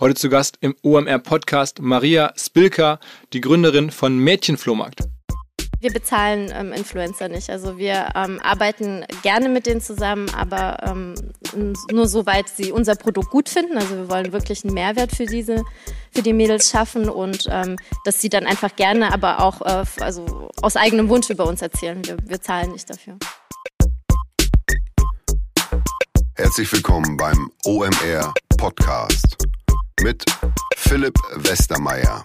Heute zu Gast im OMR-Podcast Maria Spilka, die Gründerin von Mädchenflohmarkt. Wir bezahlen ähm, Influencer nicht. Also wir ähm, arbeiten gerne mit denen zusammen, aber ähm, nur soweit sie unser Produkt gut finden. Also wir wollen wirklich einen Mehrwert für diese, für die Mädels schaffen und ähm, dass sie dann einfach gerne, aber auch äh, also aus eigenem Wunsch über uns erzählen. Wir, wir zahlen nicht dafür. Herzlich willkommen beim OMR Podcast mit Philipp Westermeier.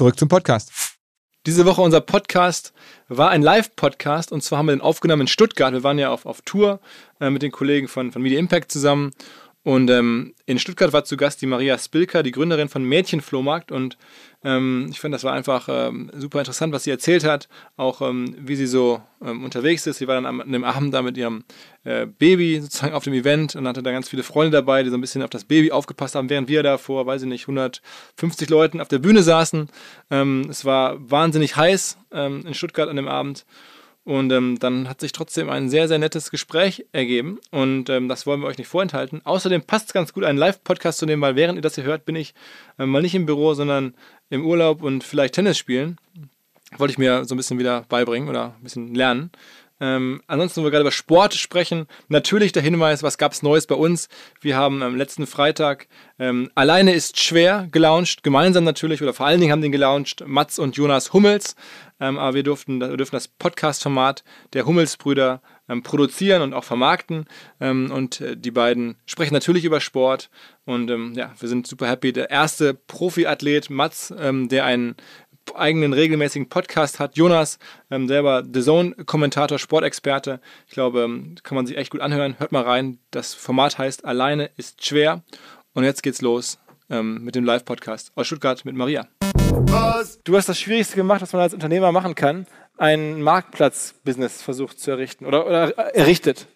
Zurück zum Podcast. Diese Woche unser Podcast war ein Live-Podcast und zwar haben wir den aufgenommen in Stuttgart. Wir waren ja auf, auf Tour äh, mit den Kollegen von, von Media Impact zusammen und ähm, in Stuttgart war zu Gast die Maria Spilker, die Gründerin von Mädchenflohmarkt. Und ähm, ich fand, das war einfach ähm, super interessant, was sie erzählt hat. Auch ähm, wie sie so ähm, unterwegs ist. Sie war dann am, an dem Abend da mit ihrem äh, Baby sozusagen auf dem Event und hatte da ganz viele Freunde dabei, die so ein bisschen auf das Baby aufgepasst haben, während wir da vor, weiß ich nicht, 150 Leuten auf der Bühne saßen. Ähm, es war wahnsinnig heiß in Stuttgart an dem Abend. Und ähm, dann hat sich trotzdem ein sehr, sehr nettes Gespräch ergeben. Und ähm, das wollen wir euch nicht vorenthalten. Außerdem passt es ganz gut, einen Live-Podcast zu nehmen, weil während ihr das hier hört, bin ich äh, mal nicht im Büro, sondern im Urlaub und vielleicht Tennis spielen. Wollte ich mir so ein bisschen wieder beibringen oder ein bisschen lernen. Ähm, ansonsten, wo wir gerade über Sport sprechen, natürlich der Hinweis, was gab es Neues bei uns? Wir haben am letzten Freitag ähm, Alleine ist schwer gelauncht, gemeinsam natürlich, oder vor allen Dingen haben den gelauncht Mats und Jonas Hummels. Ähm, aber wir, durften, wir dürfen das Podcast-Format der Hummelsbrüder ähm, produzieren und auch vermarkten. Ähm, und äh, die beiden sprechen natürlich über Sport. Und ähm, ja, wir sind super happy. Der erste Profiathlet Mats, der einen eigenen regelmäßigen Podcast hat. Jonas, ähm, selber The Zone-Kommentator, Sportexperte. Ich glaube, ähm, kann man sich echt gut anhören. Hört mal rein. Das Format heißt Alleine ist schwer. Und jetzt geht's los ähm, mit dem Live-Podcast aus Stuttgart mit Maria. Was? Du hast das Schwierigste gemacht, was man als Unternehmer machen kann. Ein Marktplatz-Business versucht zu errichten oder, oder errichtet.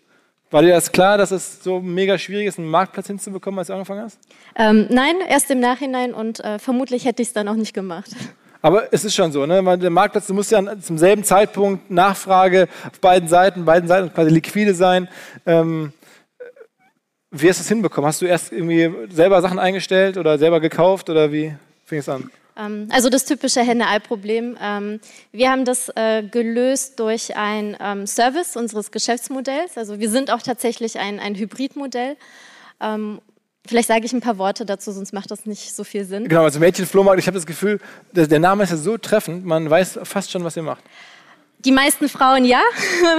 War dir das klar, dass es so mega schwierig ist, einen Marktplatz hinzubekommen, als du angefangen hast? Ähm, nein, erst im Nachhinein und äh, vermutlich hätte ich es dann auch nicht gemacht. Aber es ist schon so, ne? Der Marktplatz, du musst ja zum selben Zeitpunkt Nachfrage auf beiden Seiten, beiden Seiten quasi liquide sein. Ähm, wie hast du es hinbekommen? Hast du erst irgendwie selber Sachen eingestellt oder selber gekauft oder wie fing es an? Ähm, also das typische Henne-Ei-Problem. Ähm, wir haben das äh, gelöst durch ein ähm, Service unseres Geschäftsmodells. Also wir sind auch tatsächlich ein, ein Hybridmodell. Vielleicht sage ich ein paar Worte dazu, sonst macht das nicht so viel Sinn. Genau, also Mädchenflohmarkt, ich habe das Gefühl, der Name ist ja so treffend, man weiß fast schon, was ihr macht. Die meisten Frauen ja.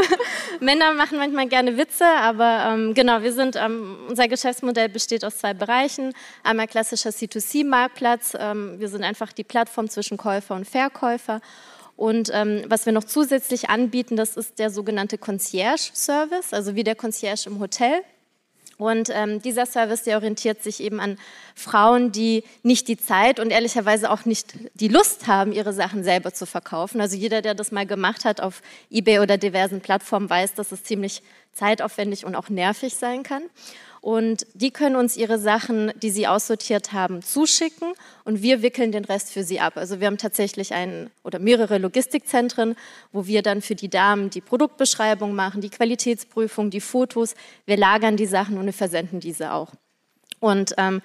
Männer machen manchmal gerne Witze, aber ähm, genau, wir sind, ähm, unser Geschäftsmodell besteht aus zwei Bereichen. Einmal klassischer C2C-Marktplatz. Ähm, wir sind einfach die Plattform zwischen Käufer und Verkäufer. Und ähm, was wir noch zusätzlich anbieten, das ist der sogenannte Concierge-Service, also wie der Concierge im Hotel. Und ähm, dieser Service, der orientiert sich eben an Frauen, die nicht die Zeit und ehrlicherweise auch nicht die Lust haben, ihre Sachen selber zu verkaufen. Also jeder, der das mal gemacht hat auf eBay oder diversen Plattformen, weiß, dass es ziemlich zeitaufwendig und auch nervig sein kann. Und die können uns ihre Sachen, die sie aussortiert haben, zuschicken und wir wickeln den Rest für sie ab. Also wir haben tatsächlich ein oder mehrere Logistikzentren, wo wir dann für die Damen die Produktbeschreibung machen, die Qualitätsprüfung, die Fotos. Wir lagern die Sachen und wir versenden diese auch. Und ähm,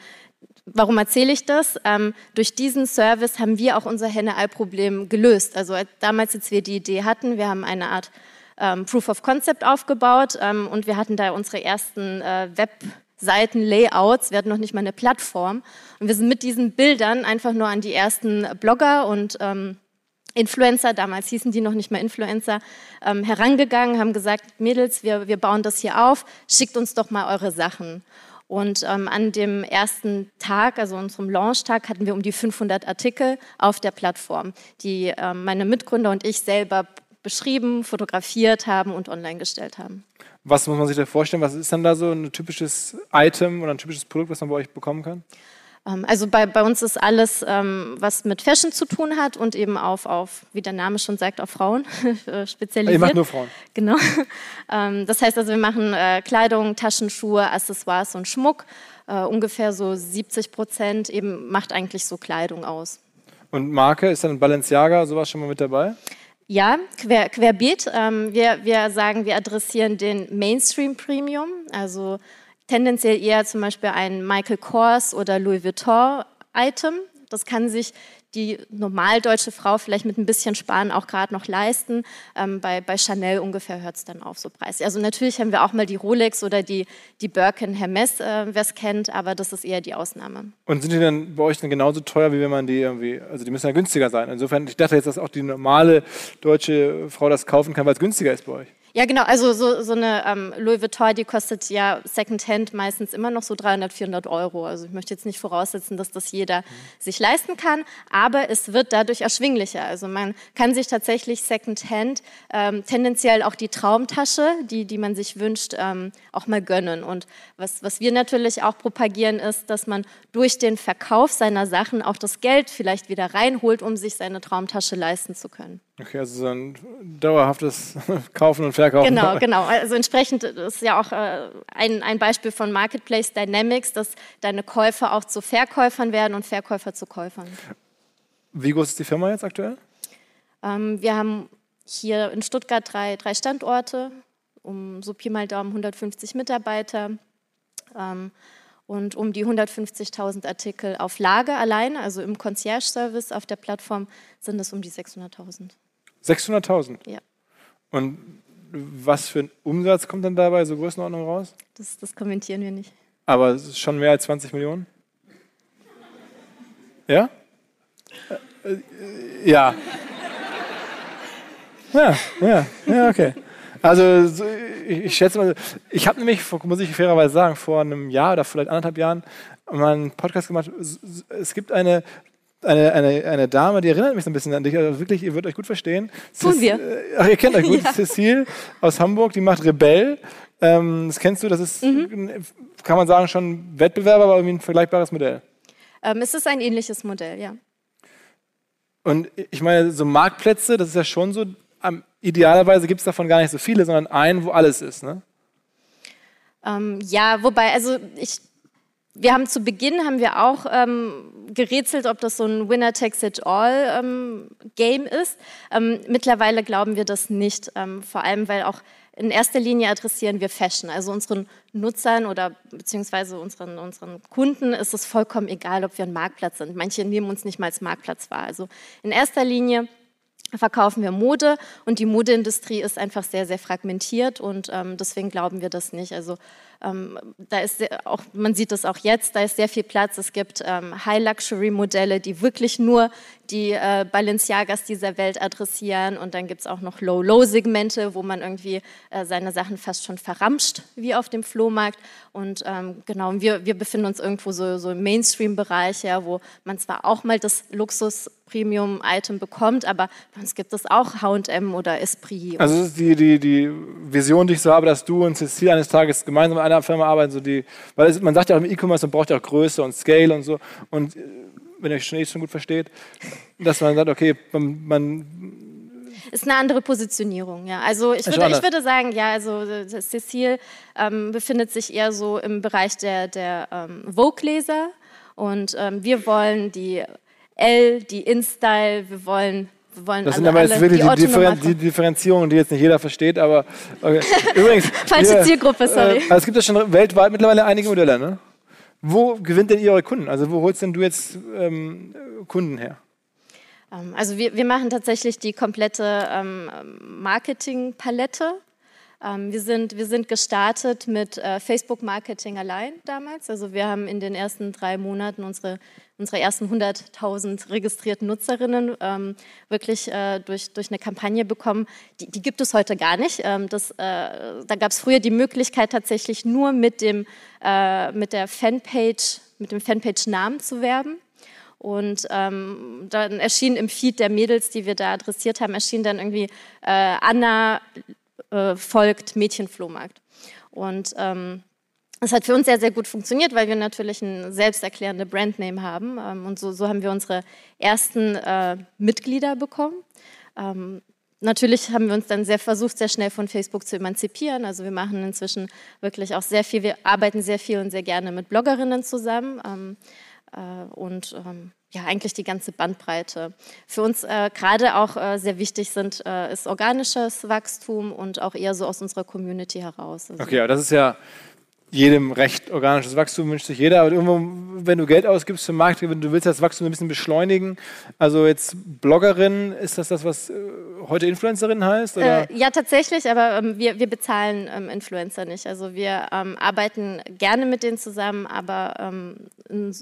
Warum erzähle ich das? Ähm, durch diesen Service haben wir auch unser Henne-Ei-Problem gelöst. Also damals, als wir die Idee hatten, wir haben eine Art ähm, Proof of Concept aufgebaut. Ähm, und wir hatten da unsere ersten äh, Webseiten, Layouts, wir hatten noch nicht mal eine Plattform. Und wir sind mit diesen Bildern einfach nur an die ersten Blogger und ähm, Influencer, damals hießen die noch nicht mal Influencer, ähm, herangegangen, haben gesagt, Mädels, wir, wir bauen das hier auf, schickt uns doch mal eure Sachen. Und ähm, an dem ersten Tag, also unserem Launchtag, hatten wir um die 500 Artikel auf der Plattform, die ähm, meine Mitgründer und ich selber beschrieben, fotografiert haben und online gestellt haben. Was muss man sich da vorstellen? Was ist dann da so ein typisches Item oder ein typisches Produkt, was man bei euch bekommen kann? Ähm, also bei, bei uns ist alles, ähm, was mit Fashion zu tun hat und eben auf, auf wie der Name schon sagt, auf Frauen spezialisiert. Ihr macht nur Frauen. Genau. Ähm, das heißt also, wir machen äh, Kleidung, Taschenschuhe, Accessoires und Schmuck. Äh, ungefähr so 70 Prozent eben macht eigentlich so Kleidung aus. Und Marke, ist dann Balenciaga sowas schon mal mit dabei? Ja, quer, querbeet. Ähm, wir, wir sagen, wir adressieren den Mainstream Premium, also tendenziell eher zum Beispiel ein Michael Kors oder Louis Vuitton Item. Das kann sich die normaldeutsche Frau vielleicht mit ein bisschen Sparen auch gerade noch leisten. Ähm, bei, bei Chanel ungefähr hört es dann auf, so Preis. Also natürlich haben wir auch mal die Rolex oder die, die Birkin Hermes, äh, wer es kennt, aber das ist eher die Ausnahme. Und sind die dann bei euch dann genauso teuer, wie wenn man die irgendwie, also die müssen ja günstiger sein. Insofern, ich dachte jetzt, dass auch die normale deutsche Frau das kaufen kann, weil es günstiger ist bei euch. Ja, genau. Also so, so eine ähm, Louis Vuitton, die kostet ja Secondhand meistens immer noch so 300, 400 Euro. Also ich möchte jetzt nicht voraussetzen, dass das jeder mhm. sich leisten kann, aber es wird dadurch erschwinglicher. Also man kann sich tatsächlich Secondhand ähm, tendenziell auch die Traumtasche, die, die man sich wünscht, ähm, auch mal gönnen. Und was, was wir natürlich auch propagieren, ist, dass man durch den Verkauf seiner Sachen auch das Geld vielleicht wieder reinholt, um sich seine Traumtasche leisten zu können. Okay, also so ein dauerhaftes Kaufen und Verkaufen. Genau, genau. Also entsprechend ist ja auch äh, ein, ein Beispiel von Marketplace Dynamics, dass deine Käufer auch zu Verkäufern werden und Verkäufer zu Käufern. Wie groß ist die Firma jetzt aktuell? Ähm, wir haben hier in Stuttgart drei, drei Standorte, um so Pi mal Daumen 150 Mitarbeiter. Ähm, und um die 150.000 Artikel auf Lager allein, also im Concierge-Service auf der Plattform, sind es um die 600.000. 600.000? Ja. Und was für ein Umsatz kommt dann dabei, so Größenordnung raus? Das, das kommentieren wir nicht. Aber es ist schon mehr als 20 Millionen? Ja? Äh, äh, ja. Ja, ja, ja, okay. Also ich schätze mal, ich habe nämlich, muss ich fairerweise sagen, vor einem Jahr oder vielleicht anderthalb Jahren mal einen Podcast gemacht. Es gibt eine eine, eine, eine Dame, die erinnert mich so ein bisschen an dich. Also wirklich, ihr würdet euch gut verstehen. Tun wir. Ach, ihr kennt euch gut. ja. Cecile aus Hamburg, die macht Rebell. Ähm, das kennst du, das ist, mhm. kann man sagen, schon Wettbewerber, aber irgendwie ein vergleichbares Modell. Ähm, es ist ein ähnliches Modell, ja. Und ich meine, so Marktplätze, das ist ja schon so, am, idealerweise gibt es davon gar nicht so viele, sondern einen, wo alles ist, ne? Ähm, ja, wobei, also ich wir haben zu Beginn haben wir auch ähm, gerätselt, ob das so ein Winner takes it all ähm, Game ist. Ähm, mittlerweile glauben wir das nicht, ähm, vor allem weil auch in erster Linie adressieren wir Fashion. Also unseren Nutzern oder beziehungsweise unseren, unseren Kunden ist es vollkommen egal, ob wir ein Marktplatz sind. Manche nehmen uns nicht mal als Marktplatz wahr. Also in erster Linie verkaufen wir Mode und die Modeindustrie ist einfach sehr, sehr fragmentiert und ähm, deswegen glauben wir das nicht. Also da ist auch, man sieht es auch jetzt, da ist sehr viel Platz. Es gibt ähm, High-Luxury-Modelle, die wirklich nur die äh, Balenciagas dieser Welt adressieren. Und dann gibt es auch noch Low-Low-Segmente, wo man irgendwie äh, seine Sachen fast schon verramscht, wie auf dem Flohmarkt. Und ähm, genau, wir, wir befinden uns irgendwo so, so im Mainstream-Bereich, ja, wo man zwar auch mal das Luxus Premium-Item bekommt, aber uns gibt es auch H&M oder Esprit. Also das ist die, die, die Vision, die ich so habe, dass du und Cecile eines Tages gemeinsam in einer Firma arbeiten, so die, weil es, man sagt ja auch im E-Commerce, man braucht ja auch Größe und Scale und so. Und äh, wenn ihr eh schon gut versteht, dass man sagt, okay, man, man ist eine andere Positionierung, ja. Also ich würde, ich würde sagen, ja, also Cecile ähm, befindet sich eher so im Bereich der, der ähm, Vogue-Leser. Und ähm, wir wollen die L, die InStyle, wir wollen wir wollen das sind aber jetzt wirklich die, die, Differen die, Differenzierungen, die jetzt nicht jeder versteht, aber okay. übrigens. Falsche hier, Zielgruppe, sorry. Äh, also es gibt ja schon weltweit mittlerweile einige Modelle, ne? Wo gewinnt denn ihr eure Kunden? Also wo holst denn du jetzt ähm, Kunden her? Ähm, also wir, wir machen tatsächlich die komplette ähm, Marketingpalette. Ähm, wir, sind, wir sind gestartet mit äh, Facebook-Marketing allein damals. Also wir haben in den ersten drei Monaten unsere, unsere ersten 100.000 registrierten Nutzerinnen ähm, wirklich äh, durch, durch eine Kampagne bekommen. Die, die gibt es heute gar nicht. Ähm, das, äh, da gab es früher die Möglichkeit tatsächlich nur mit, dem, äh, mit der Fanpage, mit dem Fanpage-Namen zu werben. Und ähm, dann erschien im Feed der Mädels, die wir da adressiert haben, erschien dann irgendwie äh, Anna äh, folgt Mädchenflohmarkt. Und ähm, das hat für uns sehr, sehr gut funktioniert, weil wir natürlich einen selbsterklärende Brandname haben. Ähm, und so, so, haben wir unsere ersten äh, Mitglieder bekommen. Ähm, natürlich haben wir uns dann sehr versucht, sehr schnell von Facebook zu emanzipieren. Also wir machen inzwischen wirklich auch sehr viel, wir arbeiten sehr viel und sehr gerne mit Bloggerinnen zusammen. Ähm, äh, und ähm, ja, eigentlich die ganze Bandbreite. Für uns äh, gerade auch äh, sehr wichtig sind, äh, ist organisches Wachstum und auch eher so aus unserer Community heraus. Also okay, aber das ist ja jedem recht organisches Wachstum wünscht sich jeder, aber irgendwo, wenn du Geld ausgibst für Marketing, du willst das Wachstum ein bisschen beschleunigen, also jetzt Bloggerin, ist das das, was äh, heute Influencerin heißt? Äh, ja, tatsächlich, aber ähm, wir, wir bezahlen ähm, Influencer nicht. Also wir ähm, arbeiten gerne mit denen zusammen, aber ähm,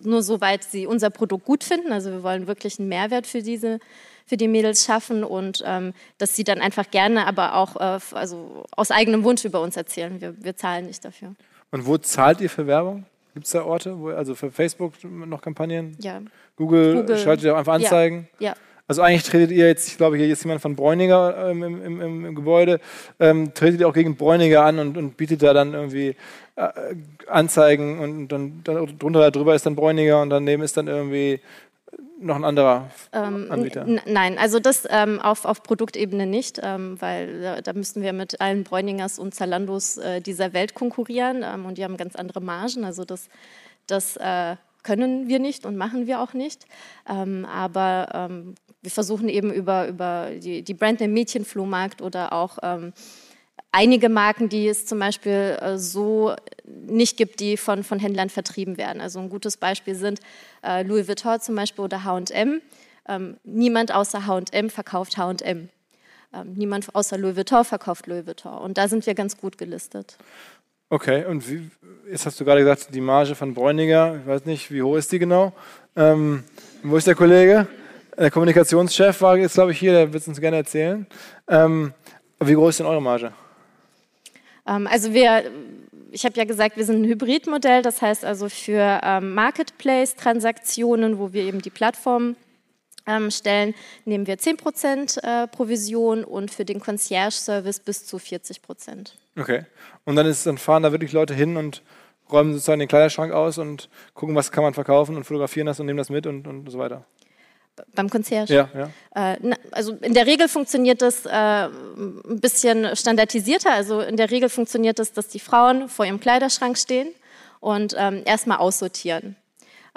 nur soweit sie unser Produkt gut finden. Also wir wollen wirklich einen Mehrwert für diese für die Mädels schaffen und ähm, dass sie dann einfach gerne, aber auch äh, also aus eigenem Wunsch über uns erzählen. Wir, wir zahlen nicht dafür. Und wo zahlt ihr für Werbung? Gibt es da Orte, wo, also für Facebook noch Kampagnen? Ja. Google, Google. schaltet ihr einfach Anzeigen? Ja. ja. Also eigentlich tretet ihr jetzt, ich glaube, hier ist jemand von Bräuninger ähm, im, im, im, Gebäude, ähm, tretet ihr auch gegen Bräuninger an und, und bietet da dann irgendwie äh, Anzeigen und dann, dann drunter darüber ist dann Bräuninger und daneben ist dann irgendwie noch ein anderer ähm, Anbieter? Nein, also das ähm, auf, auf Produktebene nicht, ähm, weil da, da, müssten wir mit allen Bräuningers und Zalandos äh, dieser Welt konkurrieren ähm, und die haben ganz andere Margen. Also das, das äh, können wir nicht und machen wir auch nicht. Ähm, aber ähm, wir versuchen eben über, über die, die Brandname Mädchenflohmarkt oder auch einige Marken, die es zum Beispiel äh, so nicht gibt, die von, von Händlern vertrieben werden. Also ein gutes Beispiel sind äh, Louis Vuitton zum Beispiel oder H&M. Ähm, niemand außer H&M verkauft H&M. Ähm, niemand außer Louis Vuitton verkauft Louis Vuitton. Und da sind wir ganz gut gelistet. Okay, und wie, jetzt hast du gerade gesagt, die Marge von Bräuninger, ich weiß nicht, wie hoch ist die genau? Ähm, wo ist der Kollege? Der Kommunikationschef war jetzt, glaube ich, hier, der wird es uns gerne erzählen. Ähm, wie groß ist denn eure Marge? Ähm, also wir, ich habe ja gesagt, wir sind ein Hybridmodell, das heißt also für ähm, Marketplace-Transaktionen, wo wir eben die Plattform ähm, stellen, nehmen wir 10% äh, Provision und für den Concierge-Service bis zu 40%. Okay. Und dann, ist, dann fahren da wirklich Leute hin und räumen sozusagen den Kleiderschrank aus und gucken, was kann man verkaufen und fotografieren das und nehmen das mit und, und so weiter beim Concierge. Ja, ja. Äh, also in der Regel funktioniert das äh, ein bisschen standardisierter. Also in der Regel funktioniert das, dass die Frauen vor ihrem Kleiderschrank stehen und ähm, erstmal aussortieren.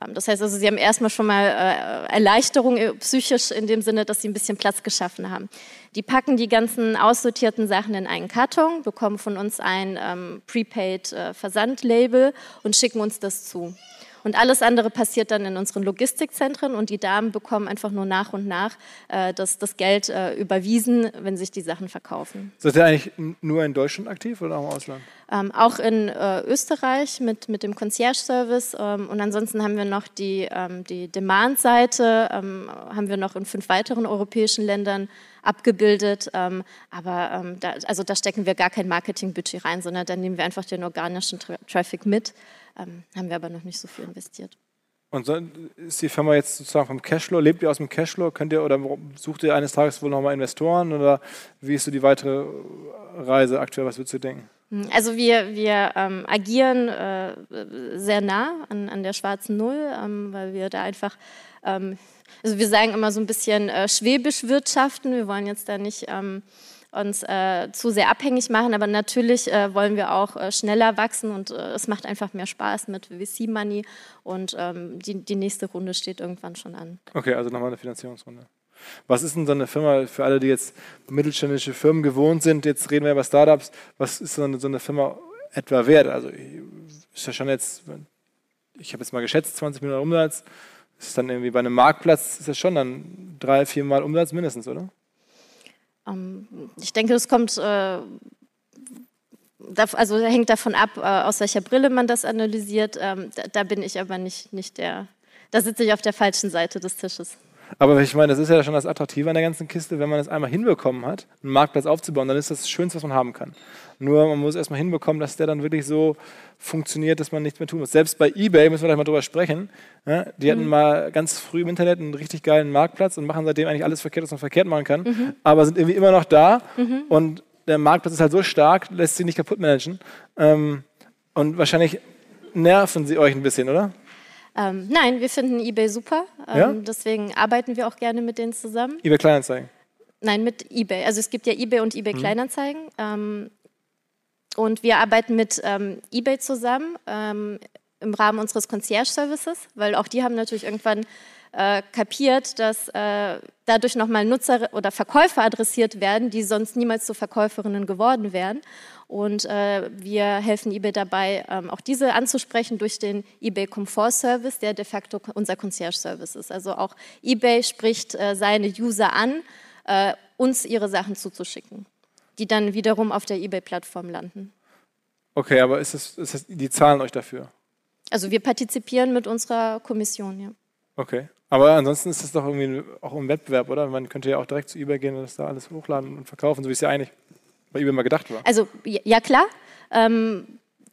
Ähm, das heißt also, sie haben erstmal schon mal äh, Erleichterung psychisch in dem Sinne, dass sie ein bisschen Platz geschaffen haben. Die packen die ganzen aussortierten Sachen in einen Karton, bekommen von uns ein ähm, Prepaid äh, Versandlabel und schicken uns das zu. Und alles andere passiert dann in unseren Logistikzentren und die Damen bekommen einfach nur nach und nach äh, das, das Geld äh, überwiesen, wenn sich die Sachen verkaufen. Seid ihr eigentlich nur in Deutschland aktiv oder auch im Ausland? Ähm, auch in äh, Österreich mit, mit dem Concierge-Service ähm, und ansonsten haben wir noch die, ähm, die Demand-Seite, ähm, haben wir noch in fünf weiteren europäischen Ländern abgebildet. Ähm, aber ähm, da, also da stecken wir gar kein Marketingbudget rein, sondern da nehmen wir einfach den organischen Tra Traffic mit. Ähm, haben wir aber noch nicht so viel investiert. Und so ist die Firma jetzt sozusagen vom Cashflow, lebt ihr aus dem Cashflow? Könnt ihr oder sucht ihr eines Tages wohl nochmal Investoren oder wie ist so die weitere Reise aktuell? Was würdest du denken? Hm, also wir, wir ähm, agieren äh, sehr nah an, an der schwarzen Null, ähm, weil wir da einfach, ähm, also wir sagen immer so ein bisschen äh, schwäbisch wirtschaften. Wir wollen jetzt da nicht ähm, uns äh, zu sehr abhängig machen, aber natürlich äh, wollen wir auch äh, schneller wachsen und äh, es macht einfach mehr Spaß mit VC-Money und ähm, die, die nächste Runde steht irgendwann schon an. Okay, also nochmal eine Finanzierungsrunde. Was ist denn so eine Firma für alle, die jetzt mittelständische Firmen gewohnt sind? Jetzt reden wir über Startups. Was ist so eine, so eine Firma etwa wert? Also ist ja schon jetzt, ich habe jetzt mal geschätzt, 20 Millionen Umsatz. Ist dann irgendwie bei einem Marktplatz, ist das schon dann drei, vier Mal Umsatz mindestens, oder? Ähm, ich denke, das kommt, äh, also hängt davon ab, äh, aus welcher Brille man das analysiert. Ähm, da, bin ich aber nicht, nicht der, da sitze ich auf der falschen Seite des Tisches. Aber ich meine, das ist ja schon das Attraktive an der ganzen Kiste, wenn man es einmal hinbekommen hat, einen Marktplatz aufzubauen, dann ist das das Schönste, was man haben kann. Nur man muss erstmal hinbekommen, dass der dann wirklich so funktioniert, dass man nichts mehr tun muss. Selbst bei eBay müssen wir gleich mal drüber sprechen. Ja, die mhm. hatten mal ganz früh im Internet einen richtig geilen Marktplatz und machen seitdem eigentlich alles verkehrt, was man verkehrt machen kann, mhm. aber sind irgendwie immer noch da mhm. und der Marktplatz ist halt so stark, lässt sich nicht kaputt managen. Ähm, und wahrscheinlich nerven sie euch ein bisschen, oder? Ähm, nein, wir finden eBay super. Ähm, ja? Deswegen arbeiten wir auch gerne mit denen zusammen. eBay Kleinanzeigen? Nein, mit eBay. Also es gibt ja eBay und eBay mhm. Kleinanzeigen. Ähm, und wir arbeiten mit ähm, eBay zusammen ähm, im Rahmen unseres Concierge-Services, weil auch die haben natürlich irgendwann äh, kapiert, dass äh, dadurch nochmal Nutzer oder Verkäufer adressiert werden, die sonst niemals zu Verkäuferinnen geworden wären. Und äh, wir helfen eBay dabei, ähm, auch diese anzusprechen durch den eBay Comfort Service, der de facto unser Concierge Service ist. Also auch eBay spricht äh, seine User an, äh, uns ihre Sachen zuzuschicken, die dann wiederum auf der eBay-Plattform landen. Okay, aber ist es, ist es, die zahlen euch dafür? Also wir partizipieren mit unserer Kommission, ja. Okay. Aber ansonsten ist es doch irgendwie auch ein Wettbewerb, oder? Man könnte ja auch direkt zu eBay gehen und das da alles hochladen und verkaufen, so wie es ja eigentlich bei eBay mal gedacht war. Also ja klar. Ähm,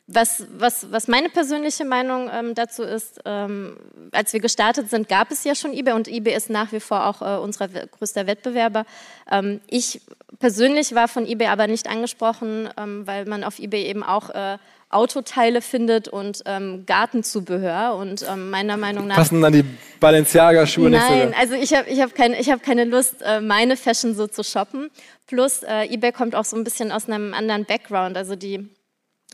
was, was, was meine persönliche Meinung ähm, dazu ist, ähm, als wir gestartet sind, gab es ja schon eBay und eBay ist nach wie vor auch äh, unser größter Wettbewerber. Ähm, ich persönlich war von eBay aber nicht angesprochen, ähm, weil man auf eBay eben auch äh, Autoteile findet und ähm, Gartenzubehör. Und ähm, meiner Meinung nach. Passen dann die Balenciaga-Schuhe nicht so? Nein, also ich habe ich hab keine, hab keine Lust, äh, meine Fashion so zu shoppen. Plus, äh, eBay kommt auch so ein bisschen aus einem anderen Background. Also die.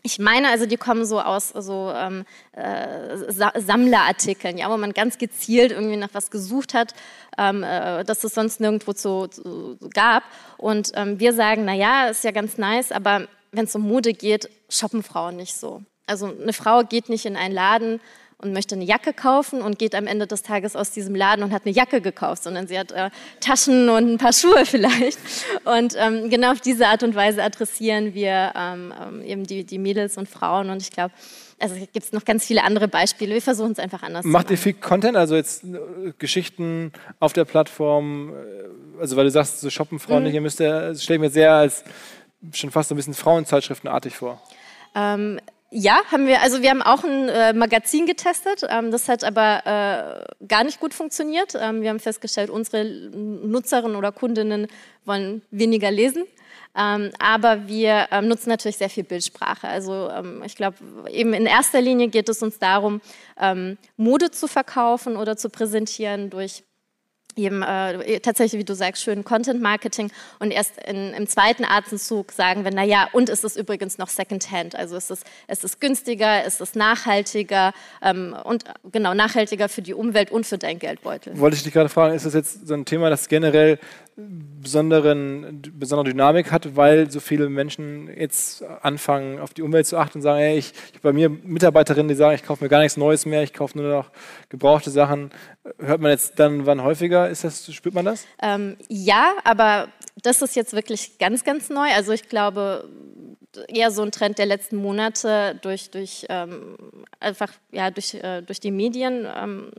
Ich meine, also die kommen so aus so ähm, äh, Sammlerartikeln, ja, wo man ganz gezielt irgendwie nach was gesucht hat, ähm, äh, das es sonst nirgendwo zu, zu, gab. Und ähm, wir sagen, na ja, ist ja ganz nice, aber wenn es um Mode geht, shoppen Frauen nicht so. Also eine Frau geht nicht in einen Laden und möchte eine Jacke kaufen und geht am Ende des Tages aus diesem Laden und hat eine Jacke gekauft, sondern sie hat äh, Taschen und ein paar Schuhe vielleicht. Und ähm, genau auf diese Art und Weise adressieren wir ähm, ähm eben die, die Mädels und Frauen. Und ich glaube, also gibt es noch ganz viele andere Beispiele. Wir versuchen es einfach anders Macht ihr viel Content, also jetzt äh, Geschichten auf der Plattform, äh, also weil du sagst, so shoppen Frauen mhm. nicht, ihr müsst ja, das stelle ich mir sehr als schon fast so ein bisschen Frauenzeitschriftenartig vor. Ähm, ja, haben wir. Also wir haben auch ein äh, Magazin getestet. Ähm, das hat aber äh, gar nicht gut funktioniert. Ähm, wir haben festgestellt, unsere Nutzerinnen oder Kundinnen wollen weniger lesen. Ähm, aber wir ähm, nutzen natürlich sehr viel Bildsprache. Also ähm, ich glaube, eben in erster Linie geht es uns darum, ähm, Mode zu verkaufen oder zu präsentieren durch eben äh, tatsächlich, wie du sagst, schön Content Marketing und erst in, im zweiten Atemzug sagen wir, naja, und ist es übrigens noch Secondhand, also ist es, ist es günstiger, ist es nachhaltiger ähm, und genau nachhaltiger für die Umwelt und für dein Geldbeutel. Wollte ich dich gerade fragen, ist das jetzt so ein Thema, das generell besonderen, besondere Dynamik hat, weil so viele Menschen jetzt anfangen, auf die Umwelt zu achten und sagen, hey, ich, ich bei mir Mitarbeiterinnen, die sagen, ich kaufe mir gar nichts Neues mehr, ich kaufe nur noch gebrauchte Sachen. Hört man jetzt dann wann häufiger? Ist das, spürt man das? Ähm, ja, aber das ist jetzt wirklich ganz, ganz neu. Also ich glaube, eher so ein Trend der letzten Monate durch, durch ähm, einfach ja, durch, äh, durch die Medien. Ähm,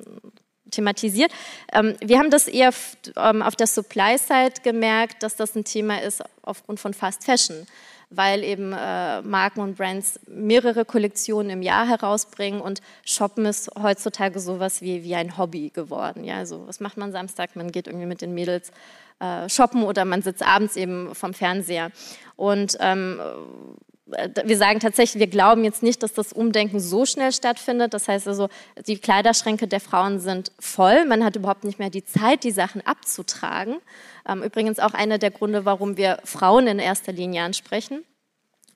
thematisiert. Ähm, wir haben das eher ähm, auf der Supply-Side gemerkt, dass das ein Thema ist aufgrund von Fast Fashion weil eben äh, Marken und Brands mehrere Kollektionen im Jahr herausbringen und Shoppen ist heutzutage sowas wie, wie ein Hobby geworden. Ja, also was macht man Samstag? Man geht irgendwie mit den Mädels äh, shoppen oder man sitzt abends eben vom Fernseher. Und ähm, äh, wir sagen tatsächlich, wir glauben jetzt nicht, dass das Umdenken so schnell stattfindet. Das heißt also, die Kleiderschränke der Frauen sind voll. Man hat überhaupt nicht mehr die Zeit, die Sachen abzutragen. Ähm, übrigens auch einer der Gründe, warum wir Frauen in erster Linie ansprechen.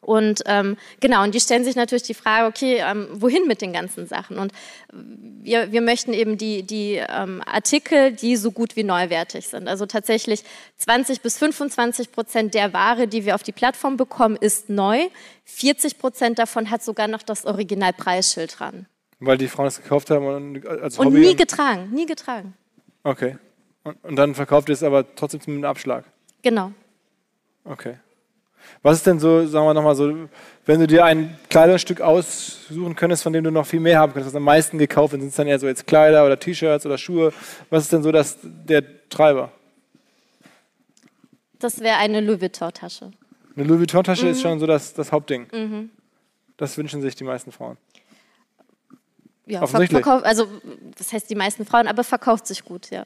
Und ähm, genau, und die stellen sich natürlich die Frage, okay, ähm, wohin mit den ganzen Sachen? Und wir, wir möchten eben die, die ähm, Artikel, die so gut wie neuwertig sind. Also tatsächlich 20 bis 25 Prozent der Ware, die wir auf die Plattform bekommen, ist neu. 40 Prozent davon hat sogar noch das Originalpreisschild dran. Weil die Frauen es gekauft haben und als Hobby... Und nie getragen, nie getragen. Okay. Und, und dann verkauft ihr es aber trotzdem mit einem Abschlag? Genau. Okay. Was ist denn so, sagen wir nochmal so, wenn du dir ein Kleidungsstück aussuchen könntest, von dem du noch viel mehr haben könntest, was am meisten gekauft wird, sind es dann eher so jetzt Kleider oder T-Shirts oder Schuhe? Was ist denn so das, der Treiber? Das wäre eine Louis Vuitton-Tasche. Eine Louis Vuitton-Tasche mhm. ist schon so das, das Hauptding. Mhm. Das wünschen sich die meisten Frauen. Ja, verkauft, also das heißt die meisten Frauen, aber verkauft sich gut, ja.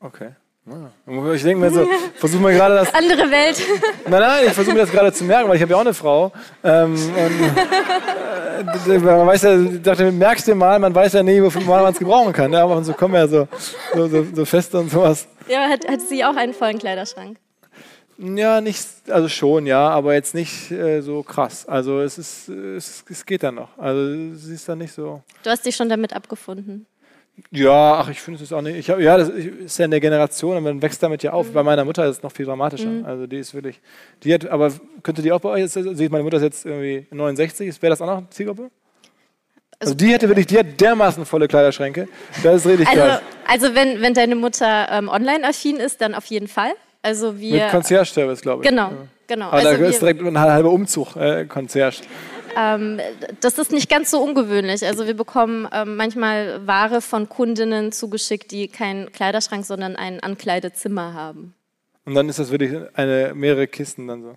Okay. Ich denke mir so, versuche mir gerade das. Andere Welt. Nein, nein, ich versuche mir das gerade zu merken, weil ich habe ja auch eine Frau. Ähm, und, äh, man weiß ja, ich dachte, merkst du mal, man weiß ja nie, wofür man es gebrauchen kann. Ja, aber so kommen ja so, so, so, so feste und sowas. Ja, hat, hat sie auch einen vollen Kleiderschrank? Ja, nicht, also schon, ja, aber jetzt nicht äh, so krass. Also es ist, es, es geht dann noch. Also sie ist dann nicht so. Du hast dich schon damit abgefunden. Ja, ach, ich finde es auch nicht. Ich hab, ja, das ist ja in der Generation und man wächst damit ja auf. Mhm. Bei meiner Mutter ist es noch viel dramatischer. Mhm. Also die ist wirklich, die hat, aber könnte die auch bei euch jetzt, also meine Mutter ist jetzt irgendwie 69, wäre das auch noch eine Zielgruppe? Also, also die hätte wirklich, die hat dermaßen volle Kleiderschränke. Das ist richtig also, geil. Also wenn, wenn deine Mutter ähm, online affin ist, dann auf jeden Fall. Also wir, Mit Concierge-Service, glaube ich. Genau, ja. genau. Aber also da ist direkt ein halber Umzug, äh, Concierge. Ähm, das ist nicht ganz so ungewöhnlich. Also wir bekommen ähm, manchmal Ware von Kundinnen zugeschickt, die keinen Kleiderschrank, sondern ein Ankleidezimmer haben. Und dann ist das wirklich eine mehrere Kisten dann so.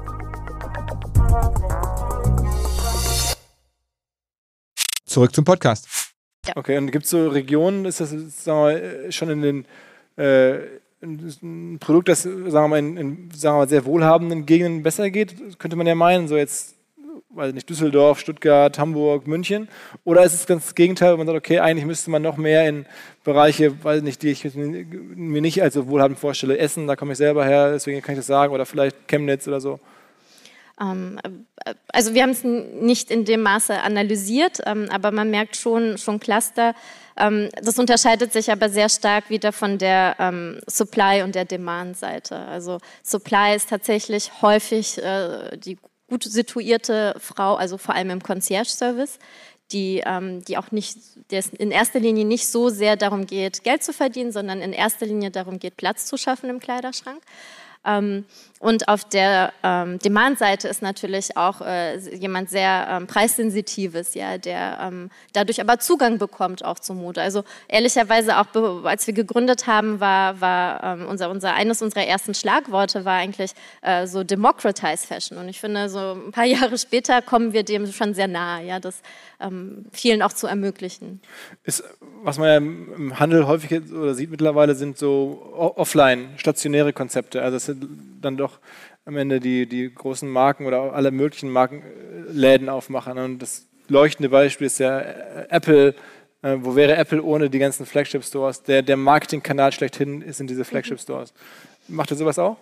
Zurück zum Podcast. Ja. Okay, und gibt es so Regionen, ist das sagen wir, schon in den äh, ein Produkt, das sagen wir mal, in, in sagen wir mal, sehr wohlhabenden Gegenden besser geht, könnte man ja meinen, so jetzt, weiß nicht, Düsseldorf, Stuttgart, Hamburg, München. Oder ist es ganz das Gegenteil, wo man sagt, okay, eigentlich müsste man noch mehr in Bereiche, weiß nicht, die ich mir nicht als so wohlhabend vorstelle, Essen, da komme ich selber her, deswegen kann ich das sagen, oder vielleicht Chemnitz oder so. Ähm, äh, also wir haben es nicht in dem Maße analysiert, ähm, aber man merkt schon, schon Cluster. Ähm, das unterscheidet sich aber sehr stark wieder von der Supply- und der Demand-Seite. Also Supply ist tatsächlich häufig äh, die gut situierte Frau, also vor allem im Concierge-Service, die, die auch nicht, der in erster Linie nicht so sehr darum geht, Geld zu verdienen, sondern in erster Linie darum geht, Platz zu schaffen im Kleiderschrank. Ähm, und auf der ähm, Demand-Seite ist natürlich auch äh, jemand sehr ähm, preissensitives, ja, der dadurch aber Zugang bekommt auch zur Mode. Also ehrlicherweise auch, als wir gegründet haben, war, war unser, unser eines unserer ersten Schlagworte war eigentlich äh, so Democratize Fashion. Und ich finde, so ein paar Jahre später kommen wir dem schon sehr nahe, ja, das vielen auch zu ermöglichen. Ist, was man ja im Handel häufig oder sieht mittlerweile, sind so offline, stationäre Konzepte. Also es sind dann doch am Ende die, die großen Marken oder alle möglichen Markenläden aufmachen. Und das leuchtende Beispiel ist ja äh, Apple. Äh, wo wäre Apple ohne die ganzen Flagship-Stores? Der, der Marketingkanal schlechthin ist in diese Flagship-Stores. Macht ihr sowas auch?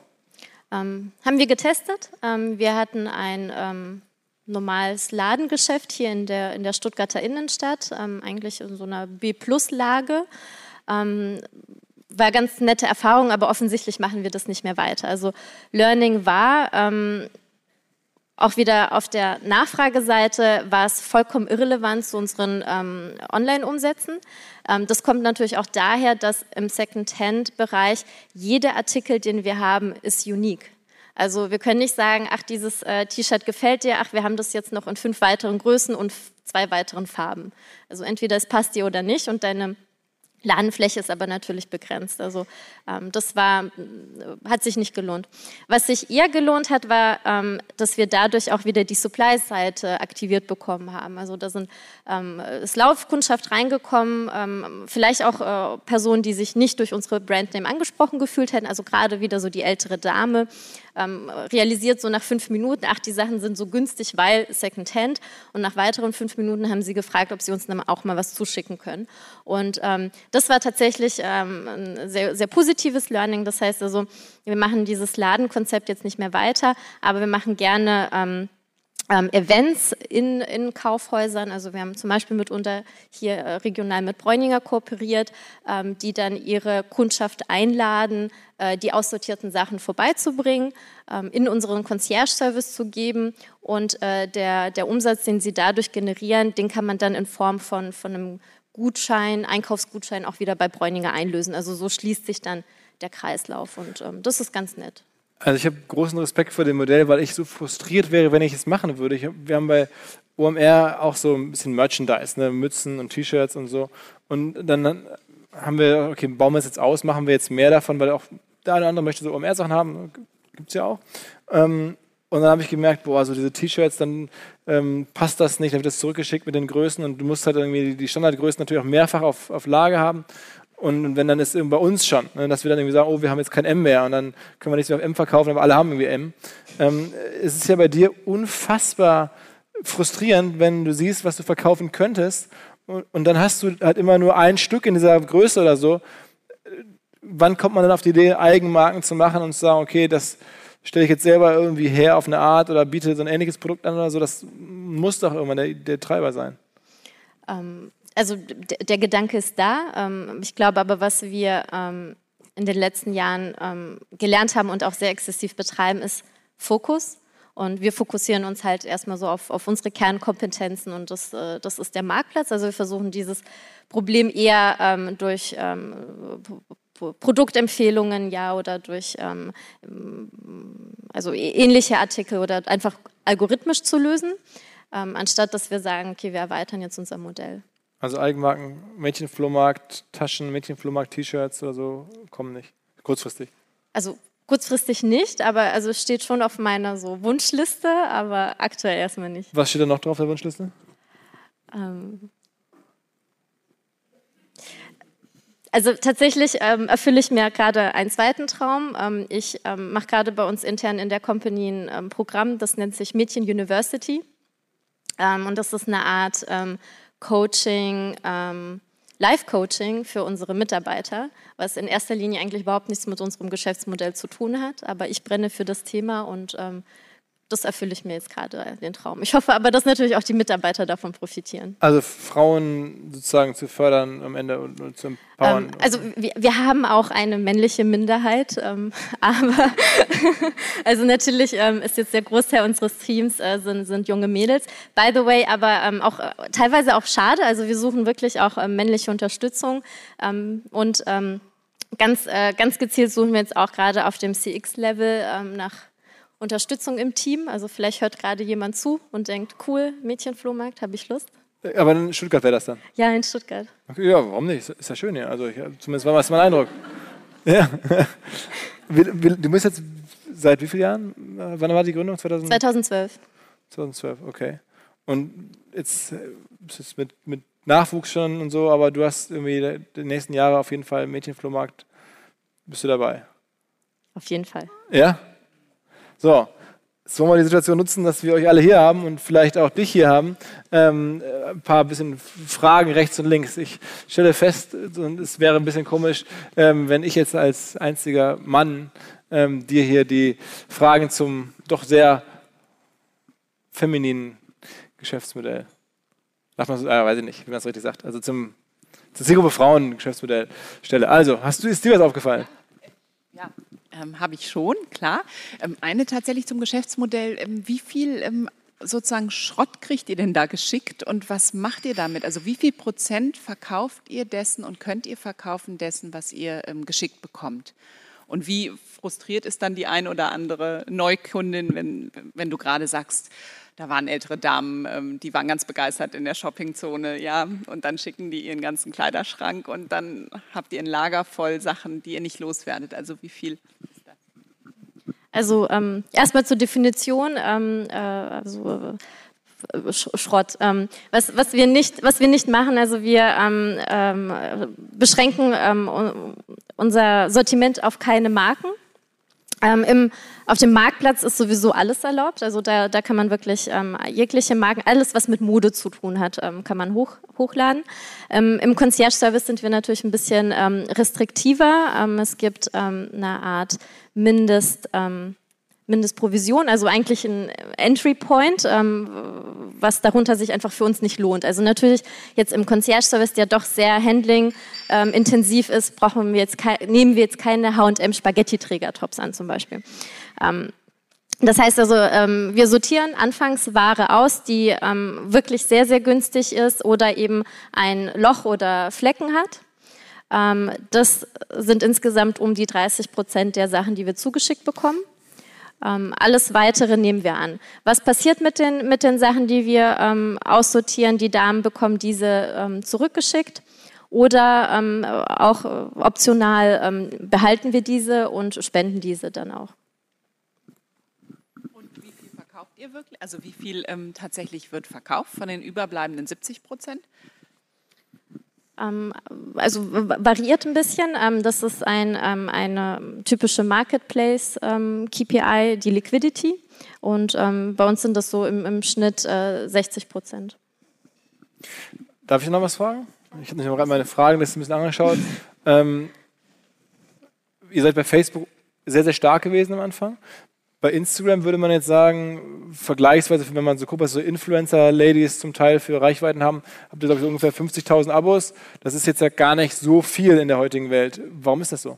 Ähm, haben wir getestet. Ähm, wir hatten ein ähm, normales Ladengeschäft hier in der, in der Stuttgarter Innenstadt, ähm, eigentlich in so einer B-Plus-Lage. War ganz nette Erfahrung, aber offensichtlich machen wir das nicht mehr weiter. Also Learning war, ähm, auch wieder auf der Nachfrageseite war es vollkommen irrelevant zu unseren ähm, Online-Umsätzen. Ähm, das kommt natürlich auch daher, dass im Second-Hand-Bereich jeder Artikel, den wir haben, ist unique. Also wir können nicht sagen, ach, dieses äh, T-Shirt gefällt dir, ach, wir haben das jetzt noch in fünf weiteren Größen und zwei weiteren Farben. Also entweder es passt dir oder nicht und deine Ladenfläche ist aber natürlich begrenzt. Also ähm, das war, hat sich nicht gelohnt. Was sich eher gelohnt hat, war, ähm, dass wir dadurch auch wieder die Supply-Seite aktiviert bekommen haben. Also da sind ähm, ist Laufkundschaft reingekommen, ähm, vielleicht auch äh, Personen, die sich nicht durch unsere Brandname angesprochen gefühlt hätten. Also gerade wieder so die ältere Dame ähm, realisiert so nach fünf Minuten, ach, die Sachen sind so günstig, weil Secondhand. Und nach weiteren fünf Minuten haben sie gefragt, ob sie uns dann auch mal was zuschicken können. Und ähm, das war tatsächlich ähm, ein sehr, sehr positives Learning. Das heißt also, wir machen dieses Ladenkonzept jetzt nicht mehr weiter, aber wir machen gerne ähm, Events in, in Kaufhäusern. Also wir haben zum Beispiel mitunter hier äh, regional mit Bräuninger kooperiert, ähm, die dann ihre Kundschaft einladen, äh, die aussortierten Sachen vorbeizubringen, ähm, in unseren Concierge-Service zu geben und äh, der, der Umsatz, den sie dadurch generieren, den kann man dann in Form von, von einem Gutschein, Einkaufsgutschein auch wieder bei Bräuninger einlösen. Also so schließt sich dann der Kreislauf und ähm, das ist ganz nett. Also ich habe großen Respekt vor dem Modell, weil ich so frustriert wäre, wenn ich es machen würde. Ich, wir haben bei OMR auch so ein bisschen Merchandise, ne? Mützen und T-Shirts und so. Und dann haben wir, okay, bauen wir es jetzt aus, machen wir jetzt mehr davon, weil auch der eine oder andere möchte so OMR-Sachen haben, gibt es ja auch. Ähm, und dann habe ich gemerkt, boah, so diese T-Shirts, dann ähm, passt das nicht, dann wird das zurückgeschickt mit den Größen und du musst halt irgendwie die Standardgrößen natürlich auch mehrfach auf, auf Lager haben. Und wenn dann ist bei uns schon, ne, dass wir dann irgendwie sagen, oh, wir haben jetzt kein M mehr und dann können wir nichts mehr auf M verkaufen, aber alle haben irgendwie M. Ähm, es ist ja bei dir unfassbar frustrierend, wenn du siehst, was du verkaufen könntest und, und dann hast du halt immer nur ein Stück in dieser Größe oder so. Wann kommt man dann auf die Idee, Eigenmarken zu machen und zu sagen, okay, das stelle ich jetzt selber irgendwie her auf eine Art oder biete so ein ähnliches Produkt an oder so? Das muss doch irgendwann der, der Treiber sein. Ähm, also der Gedanke ist da. Ähm, ich glaube aber, was wir ähm, in den letzten Jahren ähm, gelernt haben und auch sehr exzessiv betreiben, ist Fokus. Und wir fokussieren uns halt erstmal so auf, auf unsere Kernkompetenzen und das, äh, das ist der Marktplatz. Also wir versuchen dieses Problem eher ähm, durch ähm, Produktempfehlungen, ja, oder durch ähm, also ähnliche Artikel oder einfach algorithmisch zu lösen, anstatt dass wir sagen, okay, wir erweitern jetzt unser Modell. Also Eigenmarken, Mädchenflohmarkt, Taschen, Mädchenflohmarkt, T-Shirts oder so kommen nicht. Kurzfristig. Also kurzfristig nicht, aber also steht schon auf meiner so Wunschliste, aber aktuell erstmal nicht. Was steht da noch drauf auf der Wunschliste? Ähm, also tatsächlich ähm, erfülle ich mir gerade einen zweiten Traum. Ähm, ich ähm, mache gerade bei uns intern in der Company ein ähm, Programm, das nennt sich Mädchen University. Ähm, und das ist eine Art ähm, Coaching, ähm, Live-Coaching für unsere Mitarbeiter, was in erster Linie eigentlich überhaupt nichts mit unserem Geschäftsmodell zu tun hat. Aber ich brenne für das Thema und ähm, das erfülle ich mir jetzt gerade den Traum. Ich hoffe aber, dass natürlich auch die Mitarbeiter davon profitieren. Also Frauen sozusagen zu fördern am Ende und, und zu empowern. Ähm, also wir, wir, haben auch eine männliche Minderheit, ähm, aber also natürlich ähm, ist jetzt der Großteil unseres Teams äh, sind, sind, junge Mädels. By the way, aber ähm, auch äh, teilweise auch schade. Also wir suchen wirklich auch äh, männliche Unterstützung ähm, und ähm, ganz, äh, ganz gezielt suchen wir jetzt auch gerade auf dem CX-Level nach Unterstützung im Team. Also vielleicht hört gerade jemand zu und denkt, cool, Mädchenflohmarkt, habe ich Lust. Aber in Stuttgart wäre das dann? Ja, in Stuttgart. Okay, ja, warum nicht? Ist ja schön hier. Also ich, zumindest war das mein Eindruck. Ja. Du bist jetzt seit wie vielen Jahren? Wann war die Gründung? 2000? 2012. 2012, okay. Und jetzt bist du mit, mit Nachwuchs schon und so, aber du hast irgendwie die nächsten Jahre auf jeden Fall Mädchenflohmarkt. Bist du dabei? Auf jeden Fall. Ja? So, jetzt wollen wir die Situation nutzen, dass wir euch alle hier haben und vielleicht auch dich hier haben. Ähm, ein paar bisschen Fragen rechts und links. Ich stelle fest, es wäre ein bisschen komisch, ähm, wenn ich jetzt als einziger Mann ähm, dir hier die Fragen zum doch sehr femininen Geschäftsmodell Darf man so, äh, weiß ich nicht, wie man es richtig sagt. Also zum, zur Zielgruppe Frauen Geschäftsmodell stelle. Also, hast du, ist dir was aufgefallen? Ja, ähm, habe ich schon, klar. Ähm, eine tatsächlich zum Geschäftsmodell. Ähm, wie viel ähm, sozusagen Schrott kriegt ihr denn da geschickt und was macht ihr damit? Also wie viel Prozent verkauft ihr dessen und könnt ihr verkaufen dessen, was ihr ähm, geschickt bekommt? Und wie frustriert ist dann die ein oder andere Neukundin, wenn, wenn du gerade sagst, da waren ältere Damen, ähm, die waren ganz begeistert in der Shoppingzone, ja, und dann schicken die ihren ganzen Kleiderschrank und dann habt ihr ein Lager voll Sachen, die ihr nicht loswerdet. Also wie viel ist das? Also ähm, erstmal zur Definition, ähm, äh, also äh, Schrott. Ähm, was, was, wir nicht, was wir nicht machen, also wir ähm, beschränken unser Sortiment auf keine Marken. Ähm, im, auf dem Marktplatz ist sowieso alles erlaubt. Also da, da kann man wirklich ähm, jegliche Marken, alles was mit Mode zu tun hat, ähm, kann man hoch, hochladen. Ähm, Im Concierge-Service sind wir natürlich ein bisschen ähm, restriktiver. Ähm, es gibt eine Art Mindest Mindestprovision, also eigentlich ein Entry Point, ähm, was darunter sich einfach für uns nicht lohnt. Also natürlich jetzt im Concierge-Service, der doch sehr Handling ähm, intensiv ist, brauchen wir jetzt nehmen wir jetzt keine H&M Spaghetti-Träger-Tops an zum Beispiel. Ähm, das heißt also, ähm, wir sortieren anfangs Ware aus, die ähm, wirklich sehr, sehr günstig ist oder eben ein Loch oder Flecken hat. Ähm, das sind insgesamt um die 30 Prozent der Sachen, die wir zugeschickt bekommen. Ähm, alles Weitere nehmen wir an. Was passiert mit den, mit den Sachen, die wir ähm, aussortieren? Die Damen bekommen diese ähm, zurückgeschickt oder ähm, auch optional ähm, behalten wir diese und spenden diese dann auch. Und wirklich? Also wie viel ähm, tatsächlich wird verkauft von den überbleibenden 70 Prozent? Ähm, also variiert ein bisschen. Ähm, das ist ein, ähm, eine typische Marketplace-KPI, die Liquidity. Und bei uns sind das so im, im Schnitt 60 äh, Prozent. Darf ich noch was fragen? Ich habe mir gerade meine Fragen ein bisschen angeschaut. Ähm, ihr seid bei Facebook sehr, sehr stark gewesen am Anfang. Bei Instagram würde man jetzt sagen, vergleichsweise, wenn man so guckt, was so Influencer-Ladies zum Teil für Reichweiten haben, habt ihr, glaube ich, so ungefähr 50.000 Abos. Das ist jetzt ja gar nicht so viel in der heutigen Welt. Warum ist das so?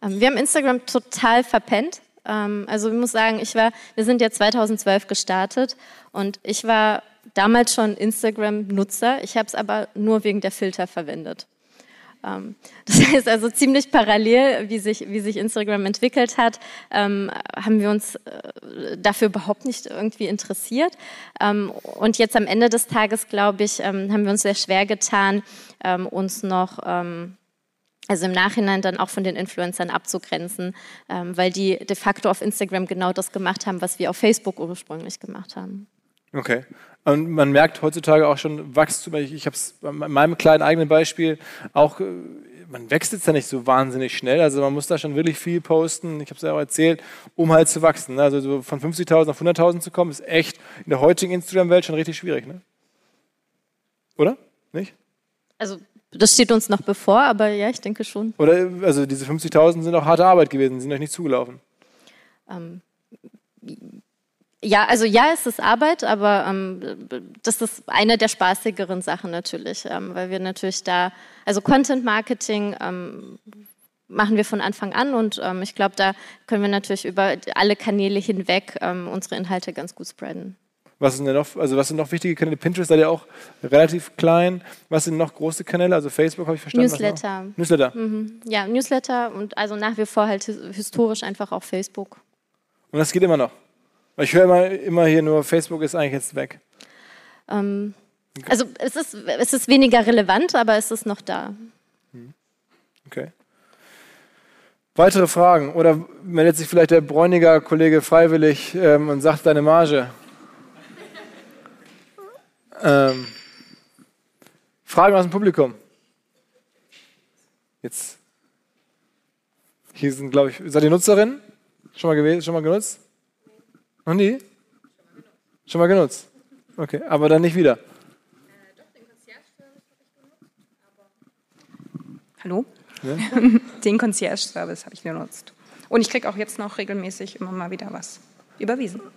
Ähm, wir haben Instagram total verpennt. Ähm, also ich muss sagen, ich war, wir sind ja 2012 gestartet und ich war damals schon Instagram-Nutzer. Ich habe es aber nur wegen der Filter verwendet. Ähm, das heißt also ziemlich parallel, wie sich, wie sich Instagram entwickelt hat, ähm, haben wir uns äh, dafür überhaupt nicht irgendwie interessiert. Ähm, und jetzt am Ende des Tages, glaube ich, haben wir uns sehr schwer getan, uns noch also im Nachhinein dann auch von den Influencern abzugrenzen, weil die de facto auf Instagram genau das gemacht haben, was wir auf Facebook ursprünglich gemacht haben. Okay. Und man merkt heutzutage auch schon Wachstum. Ich habe es bei meinem kleinen eigenen Beispiel auch, äh, man wächst jetzt ja nicht so wahnsinnig schnell. Also man muss da schon wirklich viel posten. Ich habe es ja auch erzählt, um halt zu wachsen. Also so von 50.000 auf 100.000 zu kommen, ist echt in der heutigen Instagram-Welt schon richtig schwierig. Ne? Oder? Nicht? Also das steht uns noch bevor, aber ja, ich denke schon. Oder also diese 50.000 sind auch harte Arbeit gewesen, sind euch nicht zugelaufen. Ähm, ja, also ja, es ist Arbeit, aber ähm, das ist eine der spaßigeren Sachen natürlich, ähm, weil wir natürlich da, also Content Marketing ähm, machen wir von Anfang an und ähm, ich glaube, da können wir natürlich über alle Kanäle hinweg ähm, unsere Inhalte ganz gut spreaden. Was sind denn noch, also was sind noch wichtige Kanäle? Pinterest seid ihr auch relativ klein. Was sind noch große Kanäle? Also Facebook habe ich verstanden. Newsletter. Newsletter. Mhm. Ja, Newsletter und also nach wie vor halt his- historisch einfach auch Facebook. Und das geht immer noch. Ich höre immer, immer hier nur, Facebook ist eigentlich jetzt weg. Ähm, also es ist, es ist weniger relevant, aber es ist noch da. Okay. Weitere Fragen? Oder meldet sich vielleicht der Bräuniger Kollege freiwillig ähm, und sagt deine Marge? ähm, Fragen aus dem Publikum? Jetzt. Hier sind, glaube ich, seid ihr Nutzerin? Schon mal gewesen, schon mal genutzt? Noch nie? Schon mal genutzt? Okay, aber dann nicht wieder. Hallo? Den Concierge-Service habe ich genutzt. Und ich kriege auch jetzt noch regelmäßig immer mal wieder was überwiesen.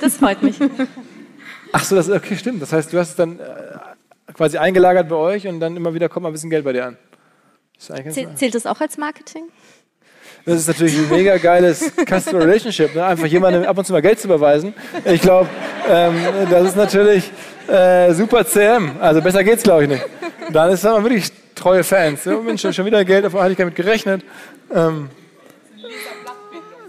Das freut mich. Ach so, das okay, stimmt. Das heißt, du hast es dann äh, quasi eingelagert bei euch und dann immer wieder kommt mal ein bisschen Geld bei dir an. Das ist, Zäh- Zählt das auch als Marketing? Das ist natürlich ein mega geiles Customer Relationship, ne? einfach jemandem ab und zu mal Geld zu überweisen. Ich glaube, ähm, das ist natürlich äh, super CM. Also besser geht's, glaube ich, nicht. Dann ist man wirklich treue Fans. Ja, Mensch, schon wieder Geld, davon hatte ich gar nicht gerechnet. Ähm,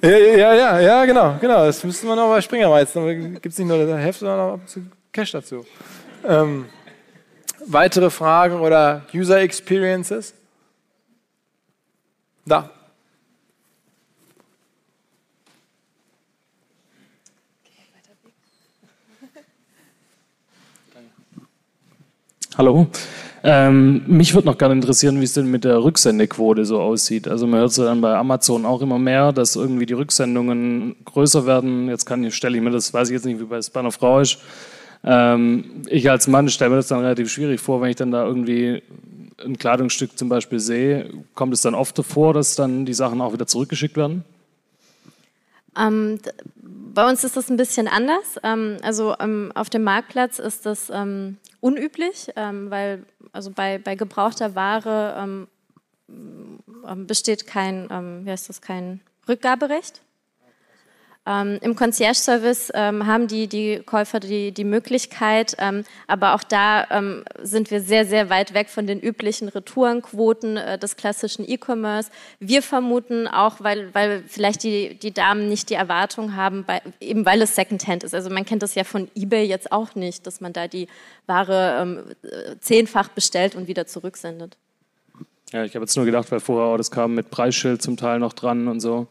ja, ja, ja, ja, genau, genau. Das müsste man auch bei Springer meizen. Gibt es nicht nur das Heft, sondern auch ab Cash dazu. Ähm, weitere Fragen oder User Experiences? Da. Hallo. Ähm, mich würde noch gerne interessieren, wie es denn mit der Rücksendequote so aussieht. Also man hört es ja dann bei Amazon auch immer mehr, dass irgendwie die Rücksendungen größer werden. Jetzt kann ich, stelle ich mir das, weiß ich jetzt nicht, wie bei einer Frau ist. Ähm, ich als Mann stelle mir das dann relativ schwierig vor, wenn ich dann da irgendwie ein Kleidungsstück zum Beispiel sehe. Kommt es dann oft vor, dass dann die Sachen auch wieder zurückgeschickt werden? Ähm, bei uns ist das ein bisschen anders. Ähm, also ähm, auf dem Marktplatz ist das ähm, unüblich, ähm, weil also bei, bei gebrauchter Ware ähm, ähm, besteht kein, ähm, wie heißt das, kein Rückgaberecht. Ähm, Im Concierge-Service ähm, haben die, die Käufer die, die Möglichkeit, ähm, aber auch da ähm, sind wir sehr, sehr weit weg von den üblichen Retourenquoten äh, des klassischen E-Commerce. Wir vermuten auch, weil, weil vielleicht die, die Damen nicht die Erwartung haben, bei, eben weil es Secondhand ist. Also man kennt das ja von eBay jetzt auch nicht, dass man da die Ware ähm, äh, zehnfach bestellt und wieder zurücksendet. Ja, ich habe jetzt nur gedacht, weil vorher auch das kam mit Preisschild zum Teil noch dran und so.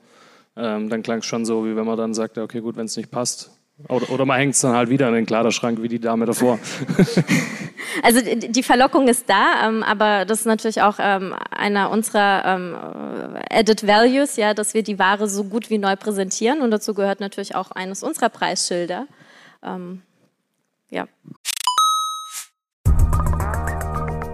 Ähm, dann klang es schon so, wie wenn man dann sagt, okay, gut, wenn es nicht passt. Oder, oder man hängt es dann halt wieder in den Kleiderschrank, wie die Dame davor. Also die die Verlockung ist da, ähm, aber das ist natürlich auch ähm, einer unserer ähm, äh, Added Values, ja, dass wir die Ware so gut wie neu präsentieren und dazu gehört natürlich auch eines unserer Preisschilder. Ähm, ja.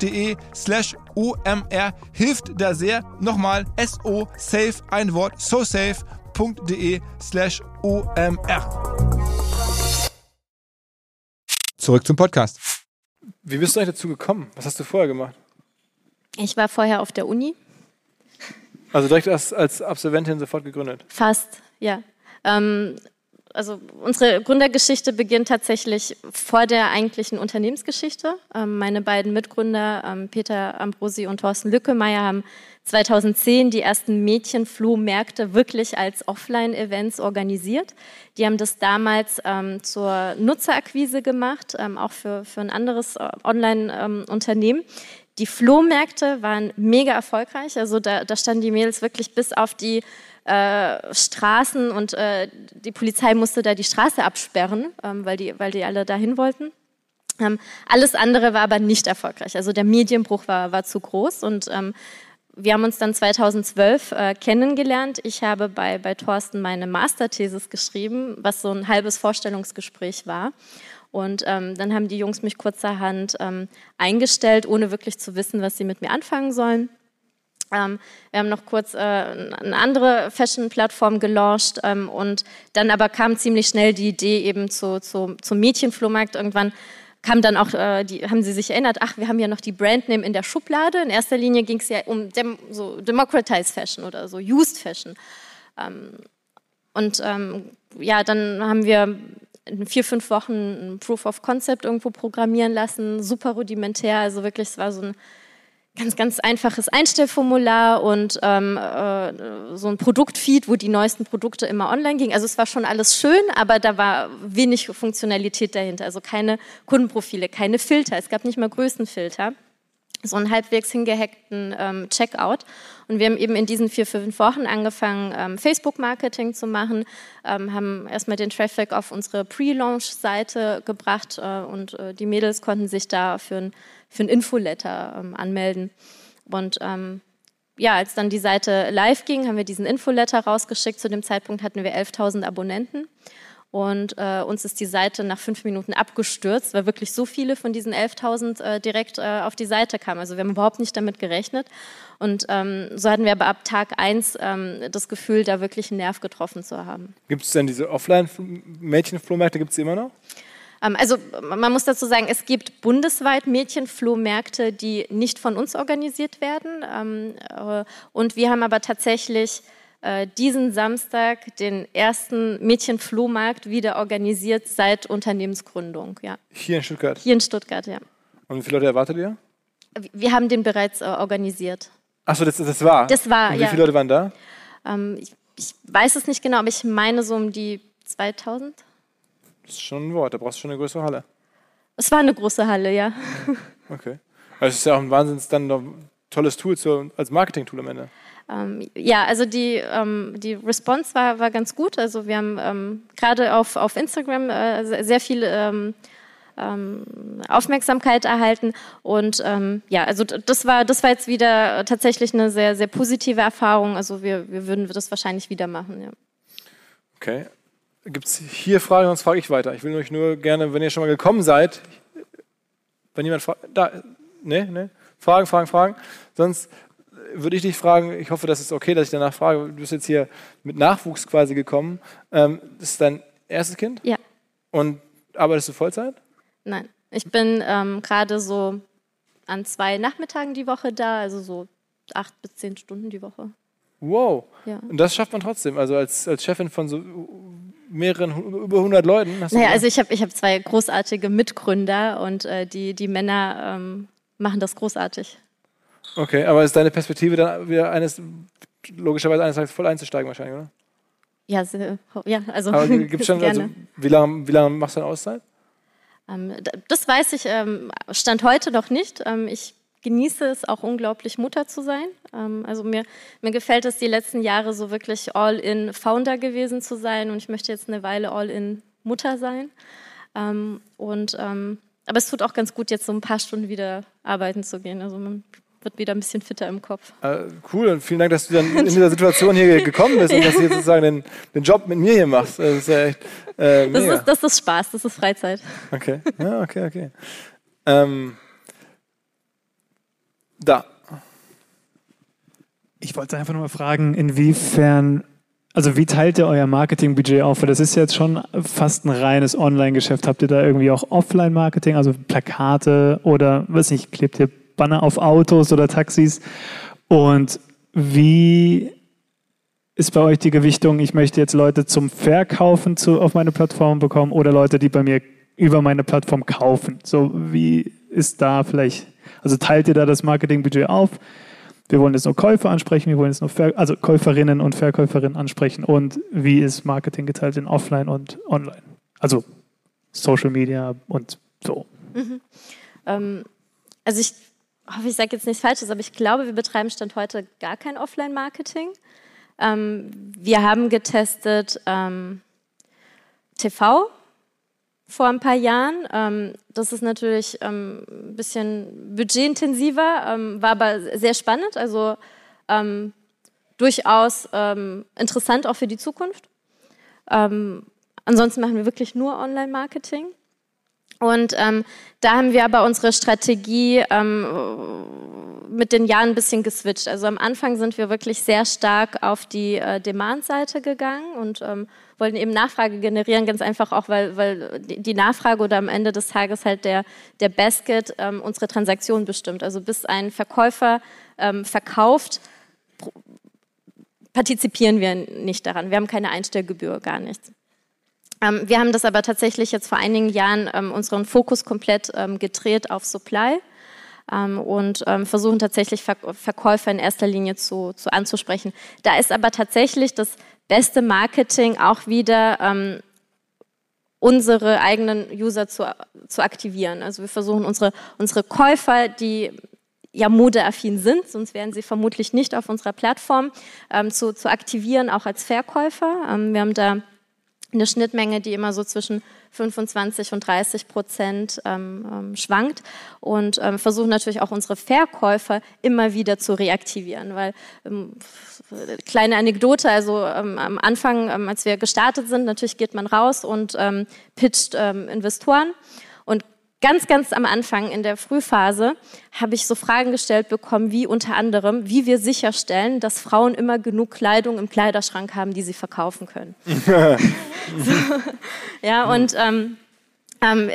de slash omr hilft da sehr. Nochmal so safe ein Wort sosafe.de slash omr. Zurück zum Podcast. Wie bist du eigentlich dazu gekommen? Was hast du vorher gemacht? Ich war vorher auf der Uni, Also direkt als, als Absolventin sofort gegründet. fast, ja. Ähm, also unsere Gründergeschichte beginnt tatsächlich vor der eigentlichen Unternehmensgeschichte. Ähm, meine beiden Mitgründer, ähm, Peter Ambrosi und Thorsten Lückemeier, haben 2010 die ersten Mädchenflohmärkte wirklich als Offline-Events organisiert. Die haben das damals ähm, zur Nutzerakquise gemacht, ähm, auch für, für ein anderes äh, Online-Unternehmen. die Flohmärkte waren mega erfolgreich. Also da, da standen die Mädels wirklich bis auf die äh, Straßen und äh, die Polizei musste da die Straße absperren, ähm, weil, die, weil die alle dahin wollten. Ähm, alles andere war aber nicht erfolgreich. Also der Medienbruch war, war zu groß und ähm, wir haben uns dann 2012 äh, kennengelernt. Ich habe bei, bei Thorsten meine Masterthesis geschrieben, was so ein halbes Vorstellungsgespräch war. Und ähm, dann haben die Jungs mich kurzerhand ähm, eingestellt, ohne wirklich zu wissen, was sie mit mir anfangen sollen. Ähm, wir haben noch kurz äh, eine andere Fashion-Plattform gelauncht ähm, und dann aber kam ziemlich schnell die Idee eben zu, zu, zum Mädchenflohmarkt. Irgendwann kam dann auch, äh, die, haben sie sich erinnert, ach, wir haben ja noch die Brandname in der Schublade. In erster Linie ging es ja um dem, so Democratized Fashion oder so Used Fashion. Ähm, und ähm, ja, dann haben wir in vier, fünf Wochen ein Proof of Concept irgendwo programmieren lassen, super rudimentär, also wirklich, es war so ein ganz, ganz einfaches Einstellformular und ähm, äh, so ein Produktfeed, wo die neuesten Produkte immer online gingen. Also es war schon alles schön, aber da war wenig Funktionalität dahinter. Also keine Kundenprofile, keine Filter. Es gab nicht mal Größenfilter. So einen halbwegs hingehackten ähm, Checkout. Und wir haben eben in diesen vier, fünf Wochen angefangen, ähm, Facebook-Marketing zu machen, ähm, haben erstmal den Traffic auf unsere Pre-Launch-Seite gebracht äh, und äh, die Mädels konnten sich da für ein für ein Infoletter ähm, anmelden. Und ähm, ja, als dann die Seite live ging, haben wir diesen Infoletter rausgeschickt. Zu dem Zeitpunkt hatten wir 11.000 Abonnenten. Und äh, uns ist die Seite nach fünf Minuten abgestürzt, weil wirklich so viele von diesen 11.000 äh, direkt äh, auf die Seite kamen. Also wir haben überhaupt nicht damit gerechnet. Und ähm, so hatten wir aber ab Tag eins ähm, das Gefühl, da wirklich einen Nerv getroffen zu haben. Gibt es denn diese Offline-Mädchenflohmärkte, gibt es immer noch? Ähm, also man muss dazu sagen, es gibt bundesweit Mädchenflohmärkte, die nicht von uns organisiert werden. Ähm, äh, und wir haben aber tatsächlich äh, diesen Samstag den ersten Mädchenflohmarkt wieder organisiert seit Unternehmensgründung. Ja. Hier in Stuttgart? Hier in Stuttgart, ja. Und wie viele Leute erwartet ihr? Wir haben den bereits äh, organisiert. Achso, das, das war? Das war, Und wie ja. viele Leute waren da? Ähm, ich, ich weiß es nicht genau, aber ich meine so um die 2000. Das ist schon ein Wort, da brauchst du schon eine größere Halle. Es war eine große Halle, ja. Okay. Also es ist ja auch ein wahnsinnig dann noch tolles Tool zu, als Marketing-Tool am Ende. Ähm, ja, also die, ähm, die Response war, war ganz gut. Also wir haben ähm, gerade auf, auf Instagram äh, sehr viel ähm, ähm, Aufmerksamkeit erhalten. Und ähm, ja, also das war, das war jetzt wieder tatsächlich eine sehr, sehr positive Erfahrung. Also wir, wir würden das wahrscheinlich wieder machen, ja. Okay. Gibt es hier Fragen, sonst frage ich weiter. Ich will euch nur gerne, wenn ihr schon mal gekommen seid, wenn jemand fragt, da, ne, ne, Fragen, Fragen, Fragen. Sonst würde ich dich fragen, ich hoffe, das ist okay, dass ich danach frage. Du bist jetzt hier mit Nachwuchs quasi gekommen. Ähm, das ist dein erstes Kind? Ja. Und arbeitest du Vollzeit? Nein. Ich bin ähm, gerade so an zwei Nachmittagen die Woche da, also so acht bis zehn Stunden die Woche. Wow. Ja. Und das schafft man trotzdem. Also als, als Chefin von so mehreren, über 100 Leuten. Hast Naja, also ich habe ich hab zwei großartige Mitgründer und äh, die, die Männer ähm, machen das großartig. okay, aber ist deine Perspektive dann wieder eines, logischerweise eines Tages voll einzusteigen wahrscheinlich, oder? Ja, sehr, ja also Aber gibt's schon, gerne. also, wie lange wie lange machst du eine Auszeit? Ähm, das weiß ich, ähm, Stand heute noch nicht. Ähm, ich genieße es auch unglaublich, Mutter zu sein. Ähm, also mir, mir gefällt es, die letzten Jahre so wirklich all-in Founder gewesen zu sein und ich möchte jetzt eine Weile all-in Mutter sein. Ähm, und, ähm, aber es tut auch ganz gut, jetzt so ein paar Stunden wieder arbeiten zu gehen. Also man wird wieder ein bisschen fitter im Kopf. Äh, cool und vielen Dank, dass du dann in dieser Situation hier gekommen bist und dass du jetzt sozusagen den, den Job mit mir hier machst. Das ist ja echt äh, Das ist, das ist Spaß, das ist Freizeit. Okay, ja, okay, okay. Ähm, da. Ich wollte einfach nur mal fragen, inwiefern, also wie teilt ihr euer Marketingbudget auf? Weil das ist jetzt schon fast ein reines Online-Geschäft. Habt ihr da irgendwie auch Offline-Marketing, also Plakate oder, weiß nicht, klebt ihr Banner auf Autos oder Taxis? Und wie ist bei euch die Gewichtung, ich möchte jetzt Leute zum Verkaufen zu, auf meine Plattform bekommen oder Leute, die bei mir über meine Plattform kaufen? So, wie ist da vielleicht, also teilt ihr da das Marketingbudget auf? Wir wollen jetzt nur Käufer ansprechen, wir wollen jetzt nur Ver also Käuferinnen und Verkäuferinnen ansprechen und wie ist Marketing geteilt in Offline und Online? Also Social Media und so. Mhm. Ähm, also ich hoffe, ich sage jetzt nichts Falsches, aber ich glaube, wir betreiben Stand heute gar kein Offline-Marketing. Ähm, wir haben getestet ähm, TV vor ein paar Jahren. Ähm, das ist natürlich ähm, ein bisschen budgetintensiver, ähm, war aber sehr spannend, also durchaus interessant auch für die Zukunft. ansonsten machen wir wirklich nur Online-Marketing. Und ähm, da haben wir aber unsere Strategie ähm, mit den Jahren ein bisschen geswitcht. Also am Anfang sind wir wirklich sehr stark auf die äh, Demand-Seite gegangen und ähm, wollten eben Nachfrage generieren, ganz einfach auch, weil, weil die Nachfrage oder am Ende des Tages halt der, der Basket ähm, unsere Transaktion bestimmt. Also bis ein Verkäufer ähm, verkauft, partizipieren wir nicht daran. Wir haben keine Einstellgebühr, gar nichts. Ähm, wir haben das aber tatsächlich jetzt vor einigen Jahren ähm, unseren Fokus komplett ähm, gedreht auf Supply ähm, und ähm, versuchen tatsächlich Ver Verkäufer in erster Linie zu, zu, anzusprechen. Da ist aber tatsächlich das beste Marketing auch wieder ähm, unsere eigenen User zu, zu aktivieren. Also wir versuchen unsere, unsere Käufer, die ja modeaffin sind, sonst wären sie vermutlich nicht auf unserer Plattform, zu, zu aktivieren, auch als Verkäufer. wir haben da eine Schnittmenge, die immer so zwischen 25 und 30 Prozent ähm, ähm, schwankt. Und ähm, versuchen natürlich auch unsere Verkäufer immer wieder zu reaktivieren, weil ähm, kleine Anekdote, also ähm, am Anfang, ähm, als wir gestartet sind, natürlich geht man raus und pitcht Investoren Ganz, ganz am Anfang in der Frühphase habe ich so Fragen gestellt bekommen, wie unter anderem, wie wir sicherstellen, dass Frauen immer genug Kleidung im Kleiderschrank haben, die sie verkaufen können. so, ja, und ähm, ähm,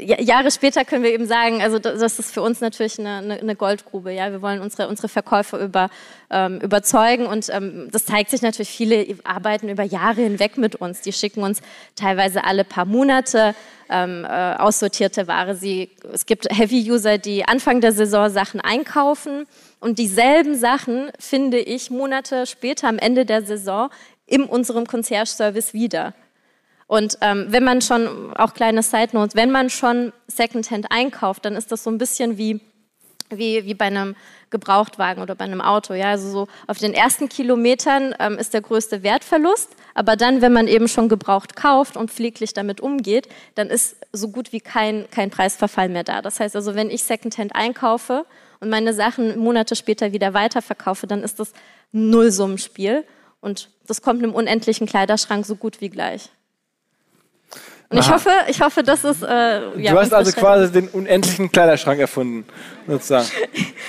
Jahre später können wir eben sagen, also das ist für uns natürlich eine, eine Goldgrube. Ja, wir wollen unsere unsere Verkäufer über, ähm, überzeugen und ähm, das zeigt sich natürlich. Viele arbeiten über Jahre hinweg mit uns. Die schicken uns teilweise alle paar Monate ähm, äh, aussortierte Ware. Sie, es gibt Heavy-User, die Anfang der Saison Sachen einkaufen und dieselben Sachen finde ich Monate später am Ende der Saison in unserem Concierge-Service wieder. Und ähm, wenn man schon, auch kleine Side Notes, wenn man schon Secondhand einkauft, dann ist das so ein bisschen wie, wie, wie bei einem Gebrauchtwagen oder bei einem Auto. Ja? Also so auf den ersten Kilometern ähm, ist der größte Wertverlust, aber dann, wenn man eben schon gebraucht kauft und pfleglich damit umgeht, dann ist so gut wie kein, kein Preisverfall mehr da. Das heißt also, wenn ich Secondhand einkaufe und meine Sachen Monate später wieder weiterverkaufe, dann ist das Nullsummenspiel und das kommt einem unendlichen Kleiderschrank so gut wie gleich. Und ich hoffe, ich hoffe, dass es. Äh, ja, du hast also quasi den unendlichen Kleiderschrank erfunden, sozusagen.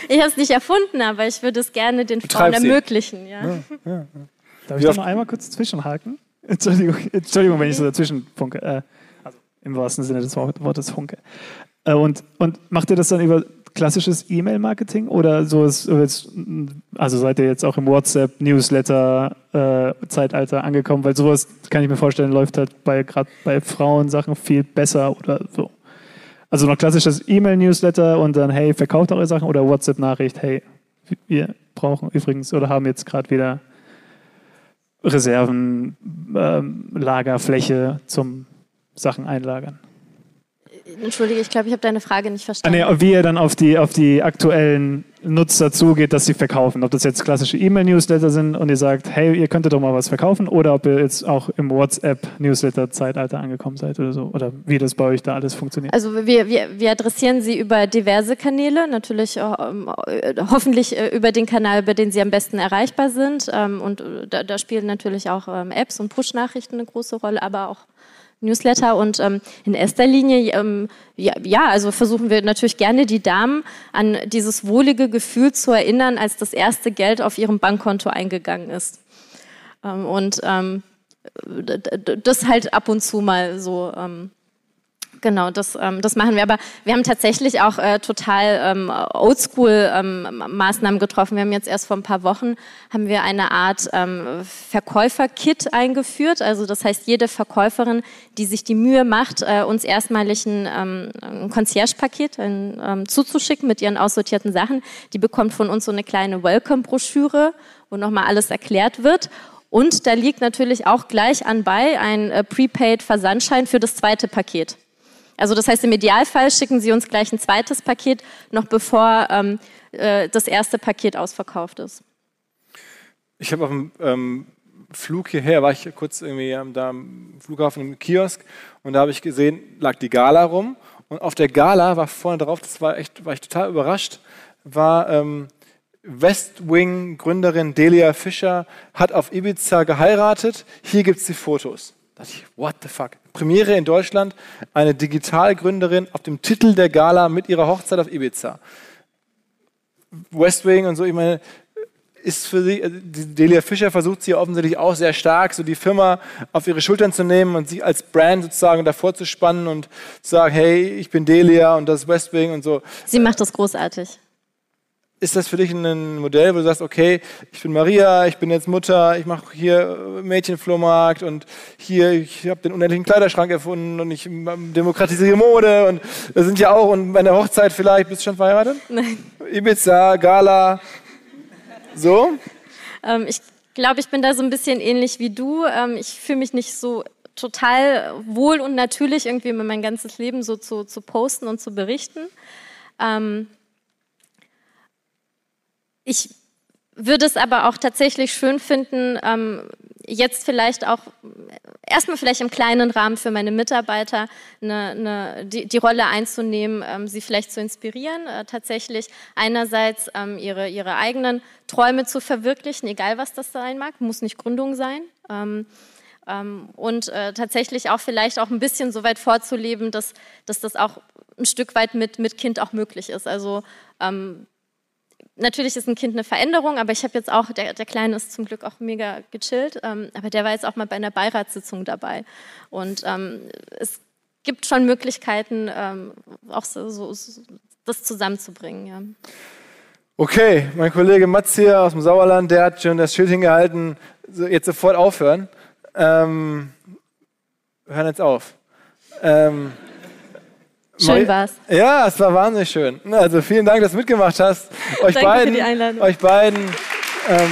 ich habe es nicht erfunden, aber ich würde es gerne den Frauen ermöglichen. Ja. Ja, ja, Darf ich da noch einmal kurz zwischenhaken? Entschuldigung, Entschuldigung wenn ich so dazwischen funke. Äh, also im wahrsten Sinne des Wortes funke. Äh, und, und macht ihr das dann über klassisches E-Mail-Marketing oder so ist also seid ihr jetzt auch im WhatsApp-Newsletter-Zeitalter äh, angekommen? Weil sowas kann ich mir vorstellen, läuft halt bei gerade bei Frauen Sachen viel besser oder so. Also noch klassisches E-Mail-Newsletter und dann, hey, verkauft eure Sachen oder WhatsApp-Nachricht, hey, wir brauchen übrigens oder haben jetzt gerade wieder Reserven, ähm, Lagerfläche zum Sachen einlagern. Entschuldige, ich glaube, ich habe deine Frage nicht verstanden. Ah, nee, wie ihr dann auf die, auf die aktuellen Nutzer zugeht, dass sie verkaufen. Ob das jetzt klassische E-Mail-Newsletter sind und ihr sagt, hey, ihr könntet doch mal was verkaufen oder ob ihr jetzt auch im WhatsApp-Newsletter-Zeitalter angekommen seid oder so. Oder wie das bei euch da alles funktioniert. Also wir, wir, wir adressieren sie über diverse Kanäle, natürlich äh, hoffentlich äh, über den Kanal, über den sie am besten erreichbar sind. Ähm, und äh, da, da spielen natürlich auch ähm, Apps und Push-Nachrichten eine große Rolle, aber auch Newsletter und ähm, in erster Linie, ähm, ja, ja, also versuchen wir natürlich gerne die Damen an dieses wohlige Gefühl zu erinnern, als das erste Geld auf ihrem Bankkonto eingegangen ist. Ähm, und ähm, das halt ab und zu mal so ähm, Genau, das, ähm, das machen wir. Aber wir haben tatsächlich auch äh, total ähm, Oldschool-Maßnahmen ähm, getroffen. Wir haben jetzt erst vor ein paar Wochen haben wir eine Art ähm, Verkäufer-Kit eingeführt. Also das heißt, jede Verkäuferin, die sich die Mühe macht, äh, uns erstmalig ein, ähm, ein Concierge-Paket ähm, zuzuschicken mit ihren aussortierten Sachen, die bekommt von uns so eine kleine Welcome-Broschüre, wo nochmal alles erklärt wird. Und da liegt natürlich auch gleich anbei ein äh, Prepaid-Versandschein für das zweite Paket. Also das heißt, im Idealfall schicken Sie uns gleich ein zweites Paket, noch bevor ähm, äh, das erste Paket ausverkauft ist. Ich habe auf dem ähm, Flug hierher, war ich kurz irgendwie da am Flughafen im Kiosk und da habe ich gesehen, lag die Gala rum und auf der Gala war vorne drauf, das war echt, war ich total überrascht, war ähm, West Wing Gründerin Delia Fischer hat auf Ibiza geheiratet. Hier gibt es die Fotos. Da dachte ich, what the fuck? Premiere in Deutschland, eine Digitalgründerin auf dem Titel der Gala mit ihrer Hochzeit auf Ibiza. West Wing und so, ich meine, ist für sie, also Delia Fischer versucht sie offensichtlich auch sehr stark, so die Firma auf ihre Schultern zu nehmen und sie als Brand sozusagen davor zu spannen und zu sagen, hey, ich bin Delia und das ist West Wing und so. Sie macht das großartig ist das für dich ein Modell, wo du sagst, okay, ich bin Maria, ich bin jetzt Mutter, ich mache hier Mädchenflohmarkt und hier, ich habe den unendlichen Kleiderschrank erfunden und ich demokratisiere Mode und das sind ja auch, und bei der Hochzeit vielleicht, bist du schon verheiratet? Nein. Ibiza, Gala, so? Ähm, ich glaube, ich bin da so ein bisschen ähnlich wie du. Ähm, ich fühle mich nicht so total wohl und natürlich irgendwie mein ganzes Leben so zu, zu posten und zu berichten. Ähm, ich würde es aber auch tatsächlich schön finden, ähm, jetzt vielleicht auch erstmal vielleicht im kleinen Rahmen für meine Mitarbeiter eine, eine, die, die, Rolle einzunehmen, ähm, sie vielleicht zu inspirieren, äh, tatsächlich einerseits ähm, ihre, ihre eigenen Träume zu verwirklichen, egal was das sein mag, muss nicht Gründung sein. Ähm, ähm und äh, tatsächlich auch vielleicht auch ein bisschen so weit vorzuleben, dass, dass das auch ein Stück weit mit, mit Kind auch möglich ist. Also ähm, natürlich ist ein Kind eine Veränderung, aber ich habe jetzt auch, der, der Kleine ist zum Glück auch mega gechillt, ähm, aber der war jetzt auch mal bei einer Beiratssitzung dabei. Und ähm, es gibt schon Möglichkeiten, ähm, auch so, so, so, das zusammenzubringen. Ja. Okay, mein Kollege Mats hier aus dem Sauerland, der hat schon das Schild hingehalten, jetzt sofort aufhören. Ähm, wir hören jetzt auf. Schön war's. Ja, es war wahnsinnig schön. Also vielen Dank, dass du mitgemacht hast. Euch Danke beiden, für die Einladung. Euch beiden. Ähm,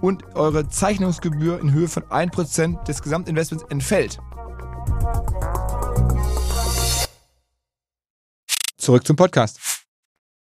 und eure Zeichnungsgebühr in Höhe von 1% des Gesamtinvestments entfällt. Zurück zum Podcast.